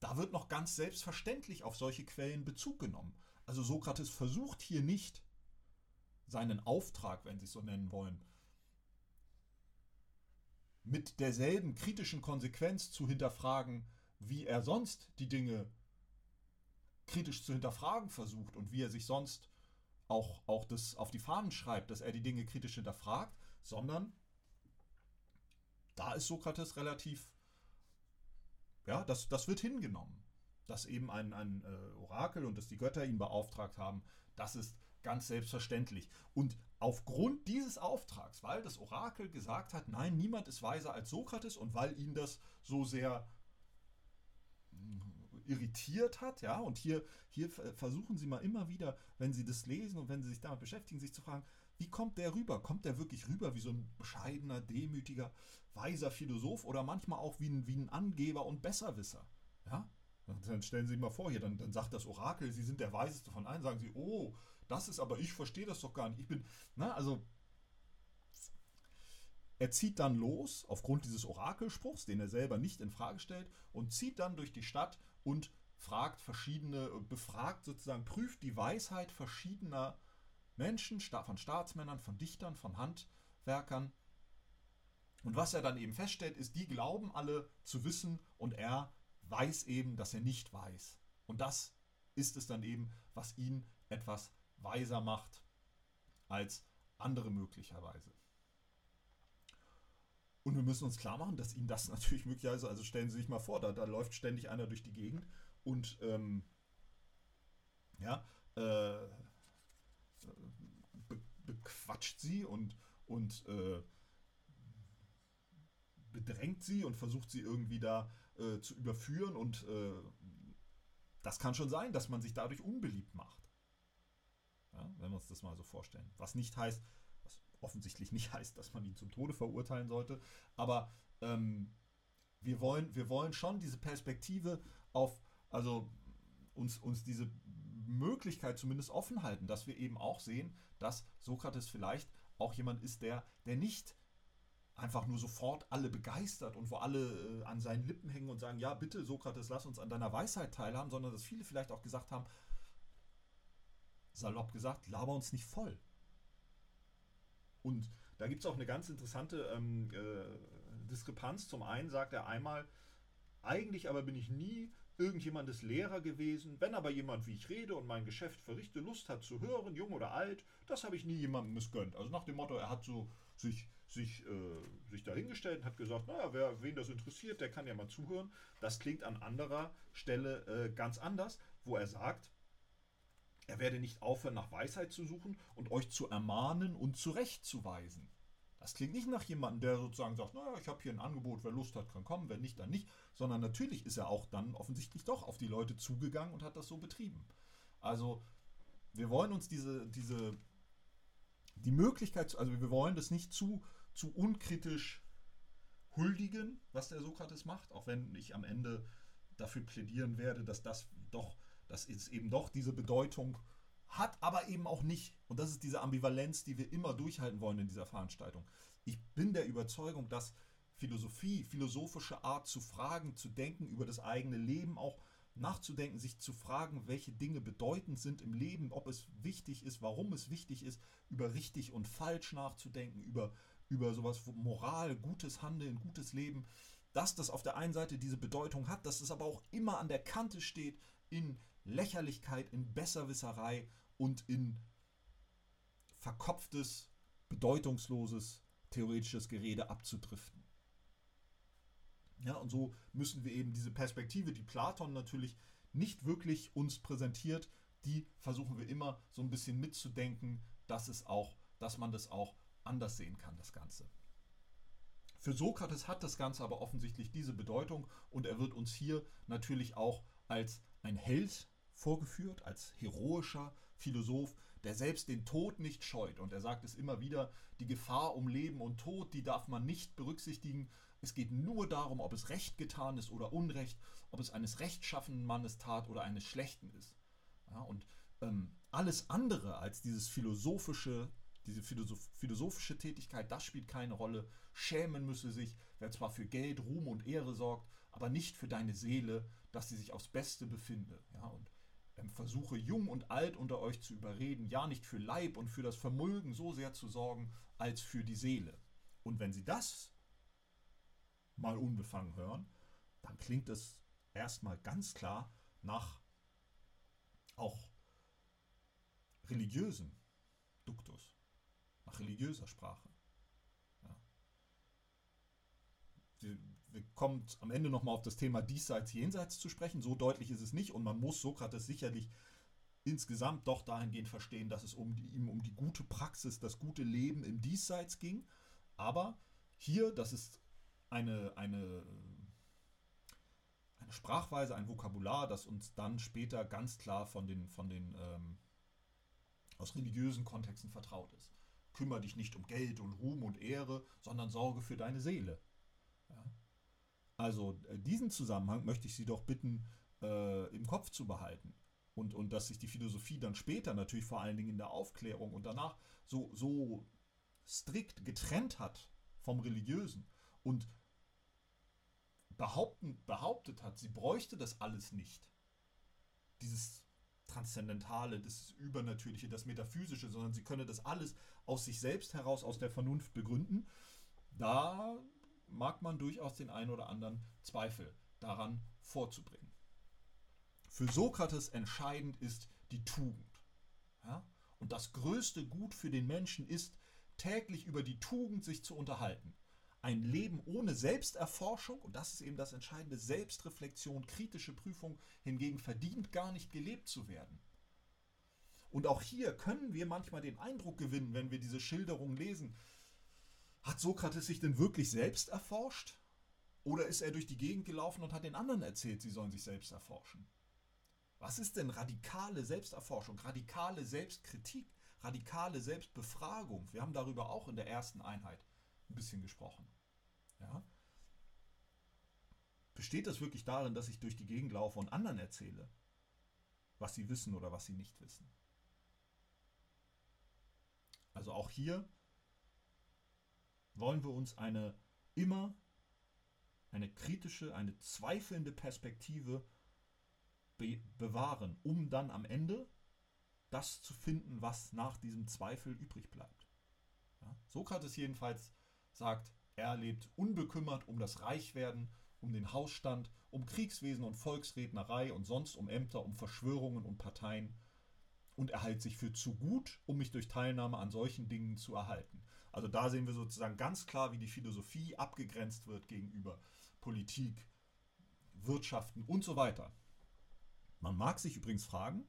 da wird noch ganz selbstverständlich auf solche Quellen Bezug genommen. Also Sokrates versucht hier nicht seinen Auftrag, wenn Sie es so nennen wollen, mit derselben kritischen Konsequenz zu hinterfragen, wie er sonst die Dinge kritisch zu hinterfragen versucht und wie er sich sonst auch, auch das auf die Fahnen schreibt, dass er die Dinge kritisch hinterfragt, sondern da ist Sokrates relativ, ja, das, das wird hingenommen. Dass eben ein, ein äh, Orakel und dass die Götter ihn beauftragt haben, das ist ganz selbstverständlich. Und aufgrund dieses Auftrags, weil das Orakel gesagt hat, nein, niemand ist weiser als Sokrates und weil ihn das so sehr irritiert hat, ja, und hier, hier versuchen Sie mal immer wieder, wenn Sie das lesen und wenn Sie sich damit beschäftigen, sich zu fragen, wie kommt der rüber? Kommt der wirklich rüber wie so ein bescheidener, demütiger, weiser Philosoph oder manchmal auch wie ein, wie ein Angeber und Besserwisser? Ja? Dann stellen Sie sich mal vor, hier, dann, dann sagt das Orakel, Sie sind der Weiseste von allen, sagen Sie, oh, das ist aber, ich verstehe das doch gar nicht. Ich bin, na, also er zieht dann los, aufgrund dieses Orakelspruchs, den er selber nicht in Frage stellt, und zieht dann durch die Stadt und fragt verschiedene, befragt sozusagen, prüft die Weisheit verschiedener Menschen, von Staatsmännern, von Dichtern, von Handwerkern. Und was er dann eben feststellt, ist, die glauben alle zu wissen und er weiß eben, dass er nicht weiß. Und das ist es dann eben, was ihn etwas weiser macht als andere möglicherweise. Und wir müssen uns klar machen, dass ihnen das natürlich möglicherweise, also stellen Sie sich mal vor, da, da läuft ständig einer durch die Gegend und ähm, ja, äh, be bequatscht sie und, und äh, bedrängt sie und versucht sie irgendwie da äh, zu überführen und äh, das kann schon sein, dass man sich dadurch unbeliebt macht. Ja, wenn wir uns das mal so vorstellen. Was nicht heißt, offensichtlich nicht heißt, dass man ihn zum Tode verurteilen sollte. Aber ähm, wir, wollen, wir wollen schon diese Perspektive auf, also uns, uns diese Möglichkeit zumindest offen halten, dass wir eben auch sehen, dass Sokrates vielleicht auch jemand ist, der, der nicht einfach nur sofort alle begeistert und wo alle äh, an seinen Lippen hängen und sagen, ja bitte Sokrates, lass uns an deiner Weisheit teilhaben, sondern dass viele vielleicht auch gesagt haben, salopp gesagt, laber uns nicht voll. Und da gibt es auch eine ganz interessante ähm, äh, Diskrepanz. Zum einen sagt er einmal, eigentlich aber bin ich nie irgendjemandes Lehrer gewesen. Wenn aber jemand, wie ich rede und mein Geschäft verrichte, Lust hat zu hören, jung oder alt, das habe ich nie jemandem missgönnt. Also nach dem Motto, er hat so sich, sich, äh, sich dahingestellt und hat gesagt, naja, wer, wen das interessiert, der kann ja mal zuhören. Das klingt an anderer Stelle äh, ganz anders, wo er sagt, er werde nicht aufhören, nach Weisheit zu suchen und euch zu ermahnen und zurechtzuweisen. Das klingt nicht nach jemandem, der sozusagen sagt, naja, ich habe hier ein Angebot, wer Lust hat, kann kommen, wer nicht, dann nicht, sondern natürlich ist er auch dann offensichtlich doch auf die Leute zugegangen und hat das so betrieben. Also wir wollen uns diese, diese, die Möglichkeit, also wir wollen das nicht zu, zu unkritisch huldigen, was der Sokrates macht, auch wenn ich am Ende dafür plädieren werde, dass das doch dass es eben doch diese Bedeutung hat, aber eben auch nicht. Und das ist diese Ambivalenz, die wir immer durchhalten wollen in dieser Veranstaltung. Ich bin der Überzeugung, dass Philosophie, philosophische Art zu fragen, zu denken, über das eigene Leben auch nachzudenken, sich zu fragen, welche Dinge bedeutend sind im Leben, ob es wichtig ist, warum es wichtig ist, über richtig und falsch nachzudenken, über, über sowas Moral, gutes Handeln, gutes Leben, dass das auf der einen Seite diese Bedeutung hat, dass es aber auch immer an der Kante steht in Lächerlichkeit, in Besserwisserei und in verkopftes, bedeutungsloses, theoretisches Gerede abzudriften. Ja, und so müssen wir eben diese Perspektive, die Platon natürlich nicht wirklich uns präsentiert, die versuchen wir immer so ein bisschen mitzudenken, dass es auch, dass man das auch anders sehen kann, das Ganze. Für Sokrates hat das Ganze aber offensichtlich diese Bedeutung und er wird uns hier natürlich auch als ein Held vorgeführt als heroischer Philosoph, der selbst den Tod nicht scheut. Und er sagt es immer wieder, die Gefahr um Leben und Tod, die darf man nicht berücksichtigen. Es geht nur darum, ob es recht getan ist oder unrecht, ob es eines rechtschaffenen Mannes tat oder eines schlechten ist. Ja, und ähm, alles andere als dieses philosophische, diese philosoph philosophische Tätigkeit, das spielt keine Rolle. Schämen müsse sich, wer zwar für Geld, Ruhm und Ehre sorgt, aber nicht für deine Seele, dass sie sich aufs Beste befinde. Ja, und versuche jung und alt unter euch zu überreden, ja nicht für Leib und für das Vermögen so sehr zu sorgen, als für die Seele. Und wenn sie das mal unbefangen hören, dann klingt es erstmal ganz klar nach auch religiösen Duktus, nach religiöser Sprache. Ja. Kommen am Ende nochmal auf das Thema Diesseits, Jenseits zu sprechen. So deutlich ist es nicht und man muss Sokrates sicherlich insgesamt doch dahingehend verstehen, dass es um die, ihm um die gute Praxis, das gute Leben im Diesseits ging. Aber hier, das ist eine, eine, eine Sprachweise, ein Vokabular, das uns dann später ganz klar von den, von den ähm, aus religiösen Kontexten vertraut ist. Kümmere dich nicht um Geld und Ruhm und Ehre, sondern sorge für deine Seele. Also äh, diesen Zusammenhang möchte ich Sie doch bitten, äh, im Kopf zu behalten. Und, und dass sich die Philosophie dann später natürlich vor allen Dingen in der Aufklärung und danach so, so strikt getrennt hat vom Religiösen und behaupten, behauptet hat, sie bräuchte das alles nicht. Dieses Transzendentale, das Übernatürliche, das Metaphysische, sondern sie könne das alles aus sich selbst heraus, aus der Vernunft begründen. Da mag man durchaus den einen oder anderen Zweifel daran vorzubringen. Für Sokrates entscheidend ist die Tugend. Ja? Und das größte Gut für den Menschen ist, täglich über die Tugend sich zu unterhalten. Ein Leben ohne Selbsterforschung, und das ist eben das Entscheidende, Selbstreflexion, kritische Prüfung hingegen verdient gar nicht gelebt zu werden. Und auch hier können wir manchmal den Eindruck gewinnen, wenn wir diese Schilderung lesen, hat Sokrates sich denn wirklich selbst erforscht? Oder ist er durch die Gegend gelaufen und hat den anderen erzählt, sie sollen sich selbst erforschen? Was ist denn radikale Selbsterforschung, radikale Selbstkritik, radikale Selbstbefragung? Wir haben darüber auch in der ersten Einheit ein bisschen gesprochen. Ja? Besteht das wirklich darin, dass ich durch die Gegend laufe und anderen erzähle, was sie wissen oder was sie nicht wissen? Also auch hier wollen wir uns eine immer eine kritische, eine zweifelnde Perspektive be bewahren, um dann am Ende das zu finden, was nach diesem Zweifel übrig bleibt. Ja? Sokrates jedenfalls sagt, er lebt unbekümmert um das Reichwerden, um den Hausstand, um Kriegswesen und Volksrednerei und sonst um Ämter, um Verschwörungen und Parteien und er hält sich für zu gut, um mich durch Teilnahme an solchen Dingen zu erhalten. Also da sehen wir sozusagen ganz klar, wie die Philosophie abgegrenzt wird gegenüber Politik, Wirtschaften und so weiter. Man mag sich übrigens fragen,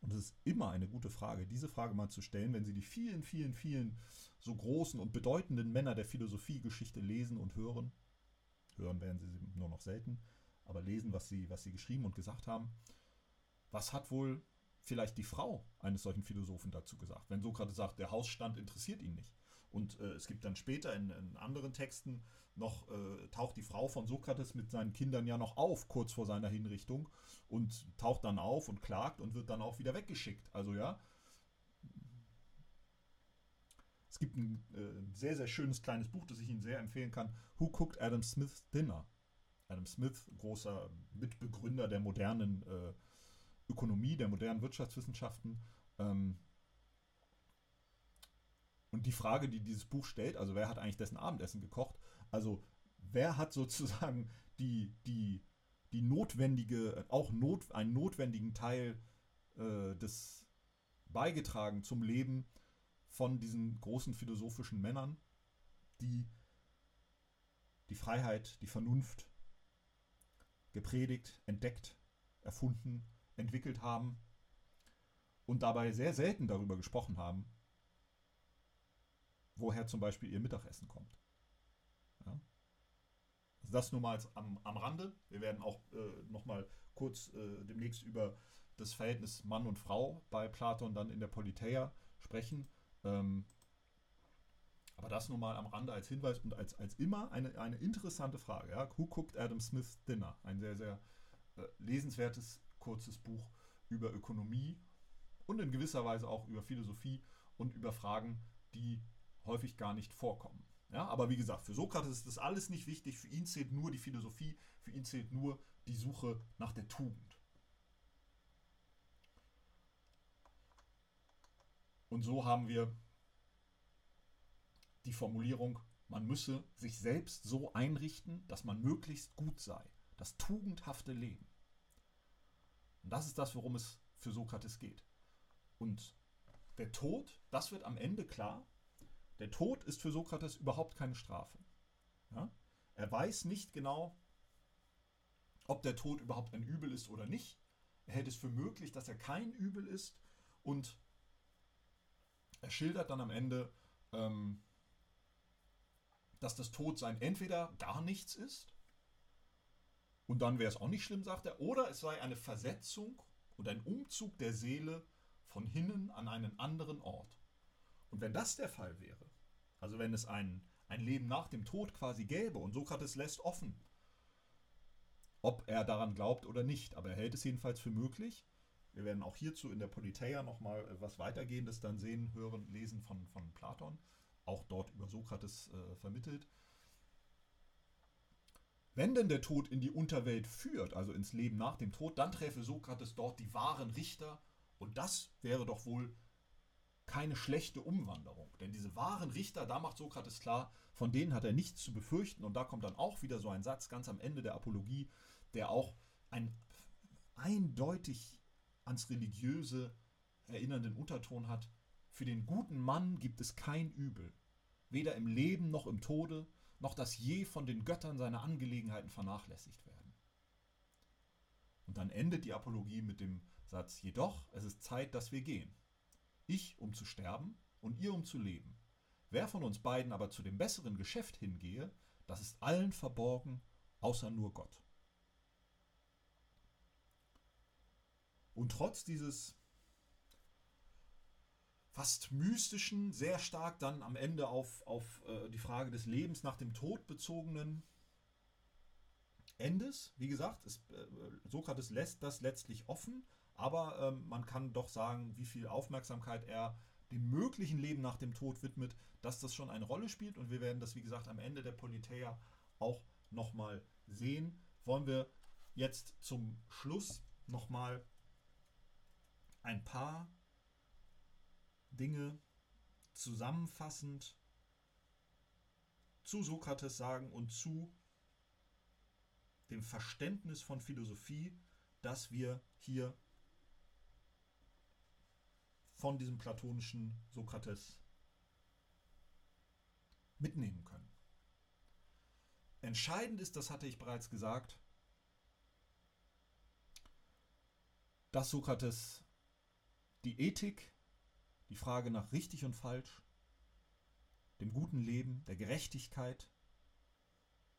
und es ist immer eine gute Frage, diese Frage mal zu stellen, wenn Sie die vielen, vielen, vielen so großen und bedeutenden Männer der Philosophiegeschichte lesen und hören. Hören werden Sie sie nur noch selten, aber lesen, was sie, was sie geschrieben und gesagt haben. Was hat wohl vielleicht die Frau eines solchen Philosophen dazu gesagt? Wenn Sokrates sagt, der Hausstand interessiert ihn nicht. Und äh, es gibt dann später in, in anderen Texten noch, äh, taucht die Frau von Sokrates mit seinen Kindern ja noch auf, kurz vor seiner Hinrichtung, und taucht dann auf und klagt und wird dann auch wieder weggeschickt. Also ja, es gibt ein äh, sehr, sehr schönes kleines Buch, das ich Ihnen sehr empfehlen kann. Who Cooked Adam Smith's Dinner? Adam Smith, großer Mitbegründer der modernen äh, Ökonomie, der modernen Wirtschaftswissenschaften. Ähm, und die Frage, die dieses Buch stellt, also wer hat eigentlich dessen Abendessen gekocht? Also wer hat sozusagen die, die, die notwendige, auch not, einen notwendigen Teil äh, des beigetragen zum Leben von diesen großen philosophischen Männern, die die Freiheit, die Vernunft gepredigt, entdeckt, erfunden, entwickelt haben und dabei sehr selten darüber gesprochen haben, woher zum Beispiel ihr Mittagessen kommt. Ja? Also das nur mal am, am Rande. Wir werden auch äh, nochmal kurz äh, demnächst über das Verhältnis Mann und Frau bei Platon dann in der Politeia sprechen. Ähm, aber das nur mal am Rande als Hinweis und als, als immer eine, eine interessante Frage. Ja? Who cooked Adam Smith's Dinner? Ein sehr, sehr äh, lesenswertes, kurzes Buch über Ökonomie und in gewisser Weise auch über Philosophie und über Fragen, die häufig gar nicht vorkommen. Ja, aber wie gesagt, für Sokrates ist das alles nicht wichtig. Für ihn zählt nur die Philosophie, für ihn zählt nur die Suche nach der Tugend. Und so haben wir die Formulierung, man müsse sich selbst so einrichten, dass man möglichst gut sei. Das tugendhafte Leben. Und das ist das, worum es für Sokrates geht. Und der Tod, das wird am Ende klar, der Tod ist für Sokrates überhaupt keine Strafe. Ja? Er weiß nicht genau, ob der Tod überhaupt ein Übel ist oder nicht. Er hält es für möglich, dass er kein Übel ist und er schildert dann am Ende, ähm, dass das Todsein entweder gar nichts ist und dann wäre es auch nicht schlimm, sagt er, oder es sei eine Versetzung und ein Umzug der Seele von hinnen an einen anderen Ort. Und wenn das der Fall wäre, also wenn es ein, ein Leben nach dem Tod quasi gäbe und Sokrates lässt offen, ob er daran glaubt oder nicht, aber er hält es jedenfalls für möglich. Wir werden auch hierzu in der Politeia nochmal äh, was weitergehendes dann sehen, hören, lesen von, von Platon, auch dort über Sokrates äh, vermittelt. Wenn denn der Tod in die Unterwelt führt, also ins Leben nach dem Tod, dann träfe Sokrates dort die wahren Richter und das wäre doch wohl keine schlechte Umwanderung. Denn diese wahren Richter, da macht Sokrates klar, von denen hat er nichts zu befürchten. Und da kommt dann auch wieder so ein Satz ganz am Ende der Apologie, der auch einen eindeutig ans Religiöse erinnernden Unterton hat. Für den guten Mann gibt es kein Übel, weder im Leben noch im Tode, noch dass je von den Göttern seine Angelegenheiten vernachlässigt werden. Und dann endet die Apologie mit dem Satz, jedoch, es ist Zeit, dass wir gehen. Ich, um zu sterben, und ihr, um zu leben. Wer von uns beiden aber zu dem besseren Geschäft hingehe, das ist allen verborgen, außer nur Gott. Und trotz dieses fast mystischen, sehr stark dann am Ende auf, auf äh, die Frage des Lebens nach dem Tod bezogenen Endes, wie gesagt, ist, äh, Sokrates lässt das letztlich offen, aber äh, man kann doch sagen, wie viel Aufmerksamkeit er dem möglichen Leben nach dem Tod widmet, dass das schon eine Rolle spielt und wir werden das, wie gesagt, am Ende der Politeia auch nochmal sehen. Wollen wir jetzt zum Schluss nochmal ein paar Dinge zusammenfassend zu Sokrates sagen und zu dem Verständnis von Philosophie, das wir hier von diesem platonischen Sokrates mitnehmen können. Entscheidend ist, das hatte ich bereits gesagt, dass Sokrates die Ethik, die Frage nach richtig und falsch, dem guten Leben, der Gerechtigkeit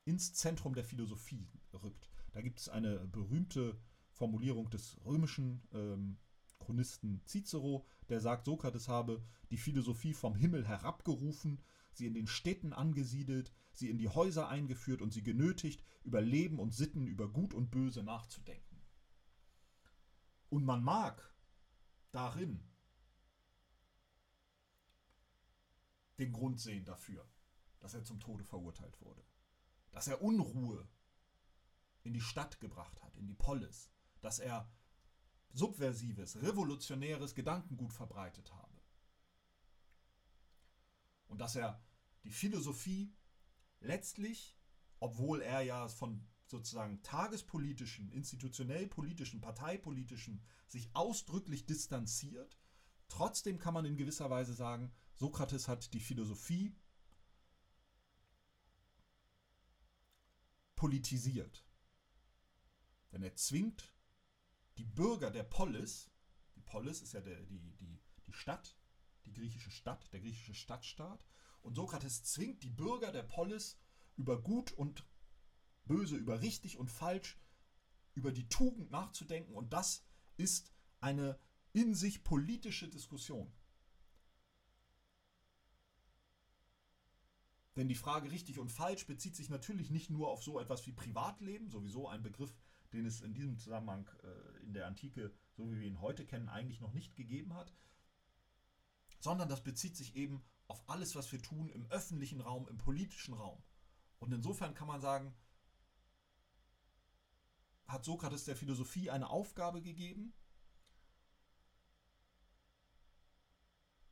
ins Zentrum der Philosophie rückt. Da gibt es eine berühmte Formulierung des römischen ähm, Chronisten Cicero, der sagt, Sokrates habe die Philosophie vom Himmel herabgerufen, sie in den Städten angesiedelt, sie in die Häuser eingeführt und sie genötigt, über Leben und Sitten, über Gut und Böse nachzudenken. Und man mag darin den Grund sehen dafür, dass er zum Tode verurteilt wurde. Dass er Unruhe in die Stadt gebracht hat, in die Polis. Dass er subversives, revolutionäres Gedankengut verbreitet habe. Und dass er die Philosophie letztlich, obwohl er ja von sozusagen tagespolitischen, institutionell politischen, parteipolitischen sich ausdrücklich distanziert, trotzdem kann man in gewisser Weise sagen, Sokrates hat die Philosophie politisiert. Denn er zwingt die Bürger der Polis, die Polis ist ja der, die, die, die Stadt, die griechische Stadt, der griechische Stadtstaat, und Sokrates zwingt die Bürger der Polis über Gut und Böse, über richtig und falsch, über die Tugend nachzudenken und das ist eine in sich politische Diskussion. Denn die Frage richtig und falsch bezieht sich natürlich nicht nur auf so etwas wie Privatleben, sowieso ein Begriff, den es in diesem Zusammenhang äh, in der Antike, so wie wir ihn heute kennen, eigentlich noch nicht gegeben hat, sondern das bezieht sich eben auf alles, was wir tun im öffentlichen Raum, im politischen Raum. Und insofern kann man sagen, hat Sokrates der Philosophie eine Aufgabe gegeben,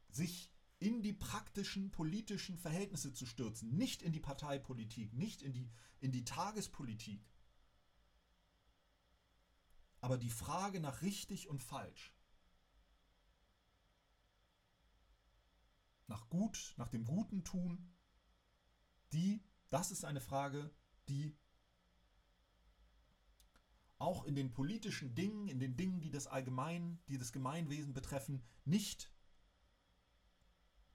sich in die praktischen politischen Verhältnisse zu stürzen, nicht in die Parteipolitik, nicht in die, in die Tagespolitik. Aber die Frage nach richtig und falsch nach gut, nach dem Guten tun, die, das ist eine Frage, die auch in den politischen Dingen, in den Dingen, die das Allgemein, die das Gemeinwesen betreffen, nicht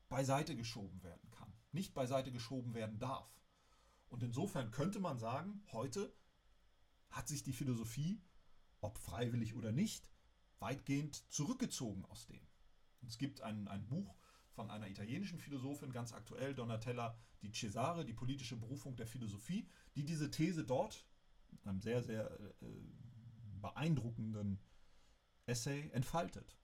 beiseite geschoben werden kann, nicht beiseite geschoben werden darf. Und insofern könnte man sagen, heute hat sich die Philosophie, ob freiwillig oder nicht, weitgehend zurückgezogen aus dem. Und es gibt ein, ein Buch von einer italienischen Philosophin, ganz aktuell, Donatella di Cesare, die politische Berufung der Philosophie, die diese These dort in einem sehr, sehr äh, beeindruckenden Essay entfaltet.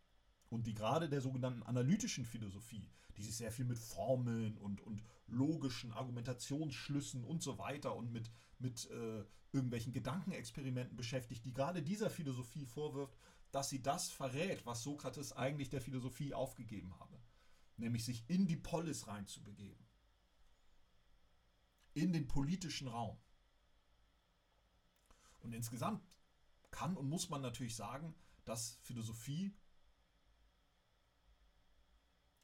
Und die gerade der sogenannten analytischen Philosophie, die sich sehr viel mit Formeln und, und logischen Argumentationsschlüssen und so weiter und mit, mit äh, irgendwelchen Gedankenexperimenten beschäftigt, die gerade dieser Philosophie vorwirft, dass sie das verrät, was Sokrates eigentlich der Philosophie aufgegeben habe, nämlich sich in die Polis reinzubegeben, in den politischen Raum. Und insgesamt kann und muss man natürlich sagen, dass Philosophie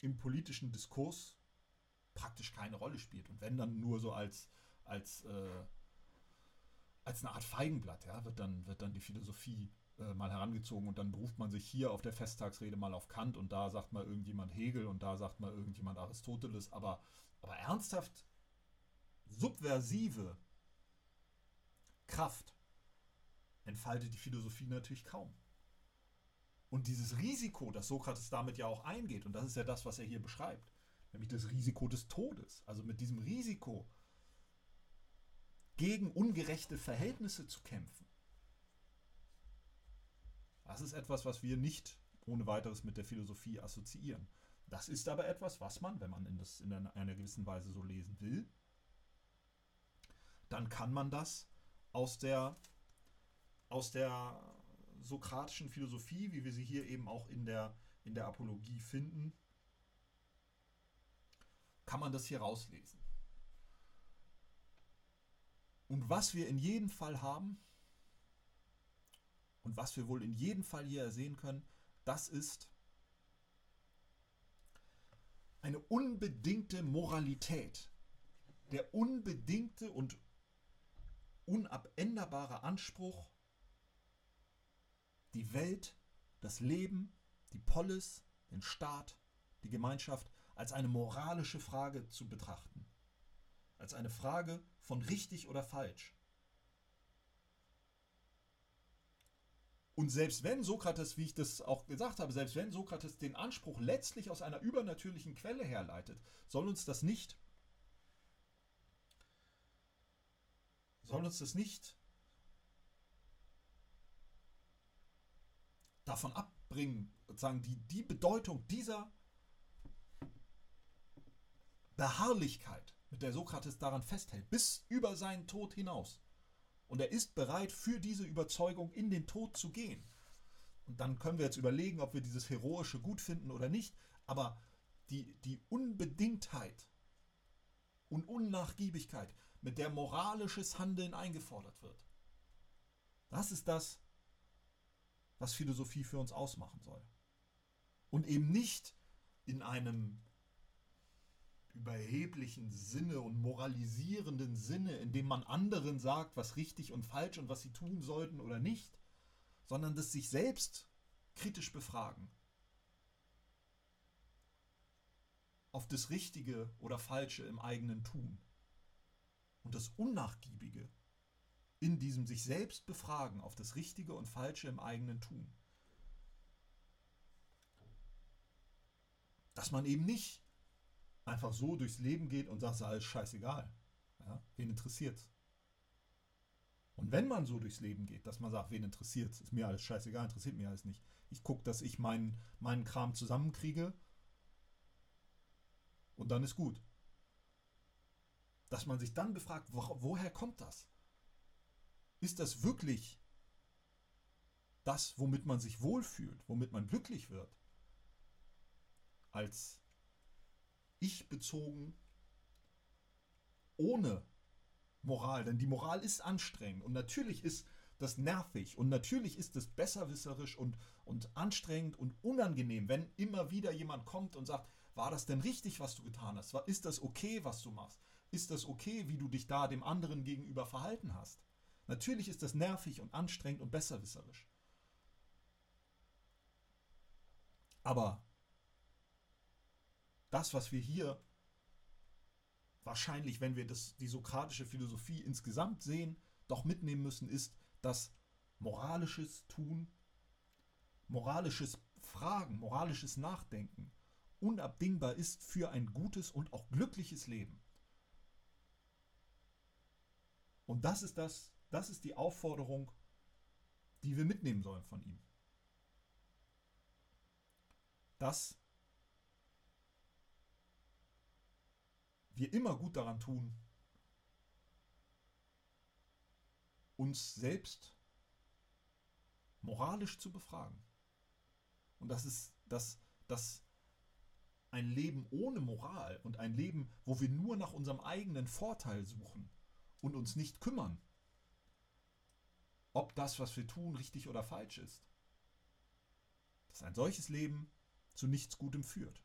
im politischen Diskurs praktisch keine Rolle spielt. Und wenn dann nur so als, als, äh, als eine Art Feigenblatt, ja, wird dann, wird dann die Philosophie äh, mal herangezogen und dann beruft man sich hier auf der Festtagsrede mal auf Kant und da sagt mal irgendjemand Hegel und da sagt mal irgendjemand Aristoteles, aber, aber ernsthaft subversive Kraft entfaltet die Philosophie natürlich kaum. Und dieses Risiko, das Sokrates damit ja auch eingeht, und das ist ja das, was er hier beschreibt, nämlich das Risiko des Todes, also mit diesem Risiko gegen ungerechte Verhältnisse zu kämpfen, das ist etwas, was wir nicht ohne weiteres mit der Philosophie assoziieren. Das ist aber etwas, was man, wenn man in, das in einer gewissen Weise so lesen will, dann kann man das aus der aus der sokratischen Philosophie, wie wir sie hier eben auch in der, in der Apologie finden, kann man das hier rauslesen. Und was wir in jedem Fall haben, und was wir wohl in jedem Fall hier sehen können, das ist eine unbedingte Moralität. Der unbedingte und unabänderbare Anspruch die Welt, das Leben, die Polis, den Staat, die Gemeinschaft als eine moralische Frage zu betrachten. Als eine Frage von richtig oder falsch. Und selbst wenn Sokrates, wie ich das auch gesagt habe, selbst wenn Sokrates den Anspruch letztlich aus einer übernatürlichen Quelle herleitet, soll uns das nicht, soll uns das nicht davon abbringen, sozusagen die, die Bedeutung dieser Beharrlichkeit, mit der Sokrates daran festhält, bis über seinen Tod hinaus. Und er ist bereit, für diese Überzeugung in den Tod zu gehen. Und dann können wir jetzt überlegen, ob wir dieses Heroische gut finden oder nicht. Aber die, die Unbedingtheit und Unnachgiebigkeit, mit der moralisches Handeln eingefordert wird, das ist das, was Philosophie für uns ausmachen soll. Und eben nicht in einem überheblichen Sinne und moralisierenden Sinne, in dem man anderen sagt, was richtig und falsch und was sie tun sollten oder nicht, sondern das sich selbst kritisch befragen. Auf das Richtige oder Falsche im eigenen Tun. Und das Unnachgiebige in diesem sich selbst befragen auf das Richtige und Falsche im eigenen Tun. Dass man eben nicht einfach so durchs Leben geht und sagt, alles scheißegal. Ja, wen interessiert's? Und wenn man so durchs Leben geht, dass man sagt, wen interessiert's? Ist mir alles scheißegal, interessiert mir alles nicht. Ich gucke, dass ich meinen, meinen Kram zusammenkriege und dann ist gut. Dass man sich dann befragt, wo, woher kommt das? Ist das wirklich das, womit man sich wohlfühlt, womit man glücklich wird? Als ich bezogen ohne Moral, denn die Moral ist anstrengend und natürlich ist das nervig und natürlich ist es besserwisserisch und, und anstrengend und unangenehm, wenn immer wieder jemand kommt und sagt, war das denn richtig, was du getan hast? Ist das okay, was du machst? Ist das okay, wie du dich da dem anderen gegenüber verhalten hast? Natürlich ist das nervig und anstrengend und besserwisserisch. Aber das, was wir hier wahrscheinlich, wenn wir das, die sokratische Philosophie insgesamt sehen, doch mitnehmen müssen, ist, dass moralisches Tun, moralisches Fragen, moralisches Nachdenken unabdingbar ist für ein gutes und auch glückliches Leben. Und das ist das, das ist die Aufforderung, die wir mitnehmen sollen von ihm. Dass wir immer gut daran tun, uns selbst moralisch zu befragen. Und das ist das, das ein Leben ohne Moral und ein Leben, wo wir nur nach unserem eigenen Vorteil suchen und uns nicht kümmern, ob das, was wir tun, richtig oder falsch ist. Dass ein solches Leben zu nichts Gutem führt.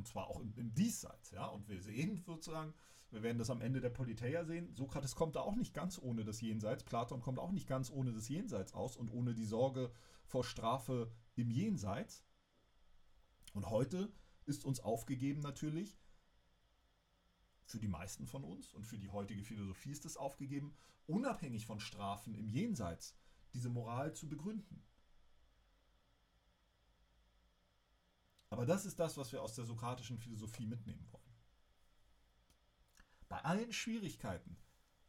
Und zwar auch im, im Diesseits, ja. Und wir sehen sozusagen, wir werden das am Ende der Politeia sehen. Sokrates kommt da auch nicht ganz ohne das Jenseits. Platon kommt auch nicht ganz ohne das Jenseits aus und ohne die Sorge vor Strafe im Jenseits. Und heute ist uns aufgegeben natürlich, für die meisten von uns und für die heutige Philosophie ist es aufgegeben, unabhängig von Strafen im Jenseits diese Moral zu begründen. Aber das ist das, was wir aus der sokratischen Philosophie mitnehmen wollen bei allen Schwierigkeiten,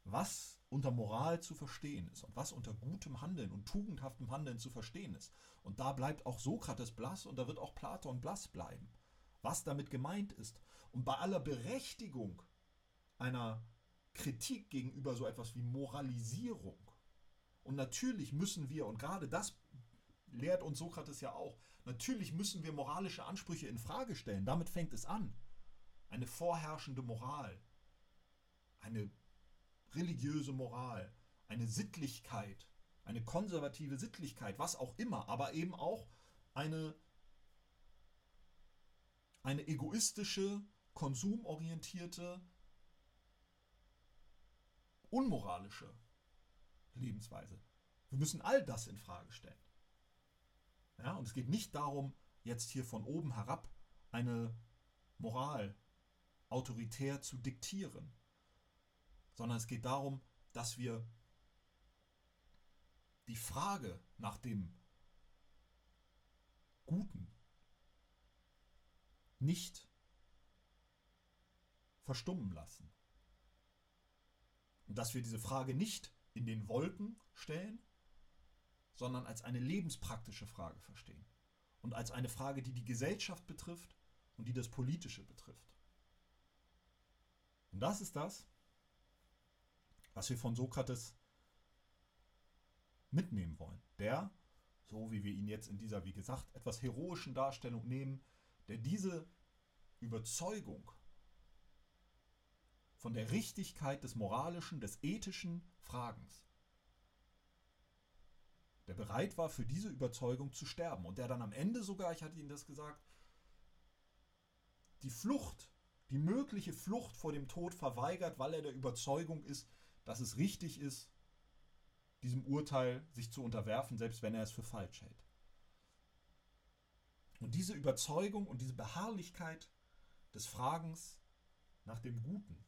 was unter Moral zu verstehen ist und was unter gutem Handeln und tugendhaftem Handeln zu verstehen ist. Und da bleibt auch Sokrates blass und da wird auch Platon blass bleiben, was damit gemeint ist. Und bei aller Berechtigung einer Kritik gegenüber so etwas wie Moralisierung. Und natürlich müssen wir, und gerade das lehrt uns Sokrates ja auch, natürlich müssen wir moralische Ansprüche in Frage stellen. Damit fängt es an. Eine vorherrschende Moral, eine religiöse Moral, eine Sittlichkeit, eine konservative Sittlichkeit, was auch immer, aber eben auch eine, eine egoistische, konsumorientierte, unmoralische Lebensweise. Wir müssen all das in Frage stellen. Ja, und es geht nicht darum, jetzt hier von oben herab eine Moral autoritär zu diktieren sondern es geht darum, dass wir die Frage nach dem Guten nicht verstummen lassen. Und dass wir diese Frage nicht in den Wolken stellen, sondern als eine lebenspraktische Frage verstehen. Und als eine Frage, die die Gesellschaft betrifft und die das Politische betrifft. Und das ist das, was wir von Sokrates mitnehmen wollen. Der, so wie wir ihn jetzt in dieser, wie gesagt, etwas heroischen Darstellung nehmen, der diese Überzeugung von der Richtigkeit des moralischen, des ethischen Fragens, der bereit war, für diese Überzeugung zu sterben und der dann am Ende sogar, ich hatte Ihnen das gesagt, die Flucht, die mögliche Flucht vor dem Tod verweigert, weil er der Überzeugung ist, dass es richtig ist, diesem Urteil sich zu unterwerfen, selbst wenn er es für falsch hält. Und diese Überzeugung und diese Beharrlichkeit des Fragens nach dem Guten,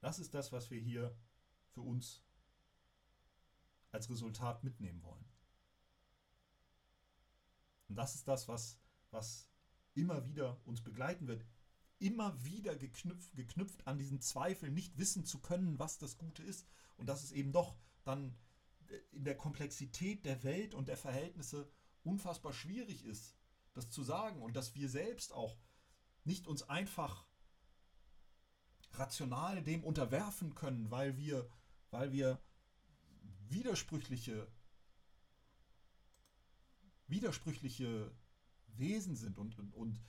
das ist das, was wir hier für uns als Resultat mitnehmen wollen. Und das ist das, was, was immer wieder uns begleiten wird, immer wieder geknüpft, geknüpft an diesen Zweifel, nicht wissen zu können, was das Gute ist. Und dass es eben doch dann äh, in der Komplexität der Welt und der Verhältnisse unfassbar schwierig ist, das zu sagen. Und dass wir selbst auch nicht uns einfach rational dem unterwerfen können, weil wir, weil wir widersprüchliche, widersprüchliche Wesen sind und, und, und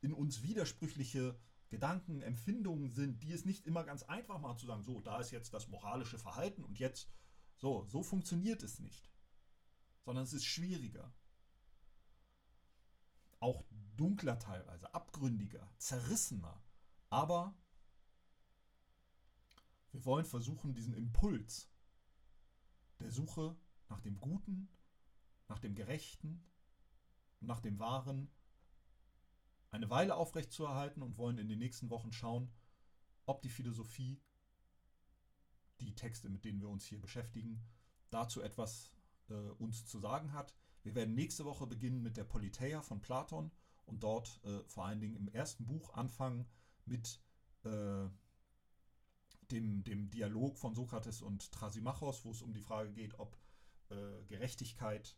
in uns widersprüchliche Gedanken, Empfindungen sind, die es nicht immer ganz einfach machen zu sagen, so, da ist jetzt das moralische Verhalten und jetzt, so, so funktioniert es nicht. Sondern es ist schwieriger. auch dunkler teilweise, abgründiger, zerrissener. Aber wir wollen versuchen, diesen Impuls der Suche nach dem Guten, nach dem Gerechten, nach dem Wahren eine Weile aufrechtzuerhalten und wollen in den nächsten Wochen schauen, ob die Philosophie, die Texte, mit denen wir uns hier beschäftigen, dazu etwas äh, uns zu sagen hat. Wir werden nächste Woche beginnen mit der Politeia von Platon und dort äh, vor allen Dingen im ersten Buch anfangen mit äh, dem, Dialog von Sokrates und Trasimachos, wo es um die Frage geht, ob äh, Gerechtigkeit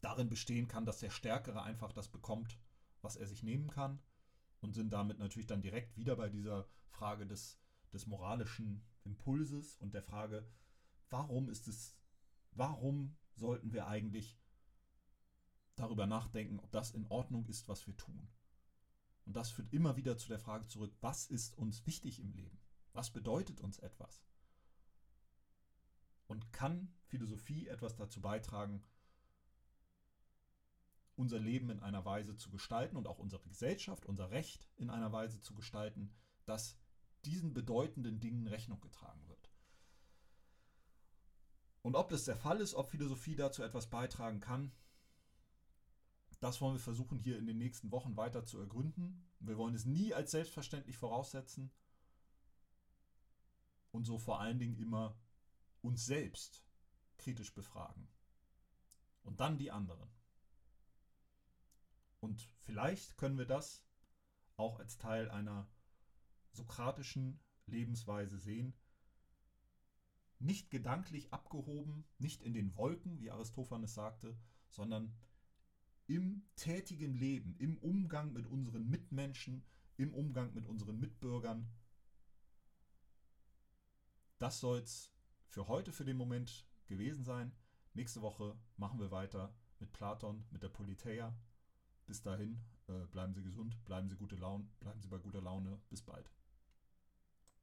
darin bestehen kann, dass der Stärkere einfach das bekommt, was er sich nehmen kann. Und sind damit natürlich dann direkt wieder bei dieser Frage des, des moralischen Impulses und der Frage, warum ist es, warum sollten wir eigentlich darüber nachdenken, ob das in Ordnung ist, was wir tun. Und das führt immer wieder zu der Frage zurück, was ist uns wichtig im Leben? Was bedeutet uns etwas? Und kann Philosophie etwas dazu beitragen, unser Leben in einer Weise zu gestalten und auch unsere Gesellschaft, unser Recht in einer Weise zu gestalten, dass diesen bedeutenden Dingen Rechnung getragen wird. Und ob das der Fall ist, ob Philosophie dazu etwas beitragen kann, das wollen wir versuchen hier in den nächsten Wochen weiter zu ergründen. Wir wollen es nie als selbstverständlich voraussetzen und so vor allen Dingen immer uns selbst kritisch befragen. Und dann die anderen. Und vielleicht können wir das auch als Teil einer sokratischen Lebensweise sehen. Nicht gedanklich abgehoben, nicht in den Wolken, wie Aristophanes sagte, sondern im tätigen Leben, im Umgang mit unseren Mitmenschen, im Umgang mit unseren Mitbürgern. Das soll es für heute, für den Moment gewesen sein. Nächste Woche machen wir weiter mit Platon, mit der Politeia. Bis dahin, äh, bleiben Sie gesund, bleiben Sie gute Laune, bleiben Sie bei guter Laune. Bis bald.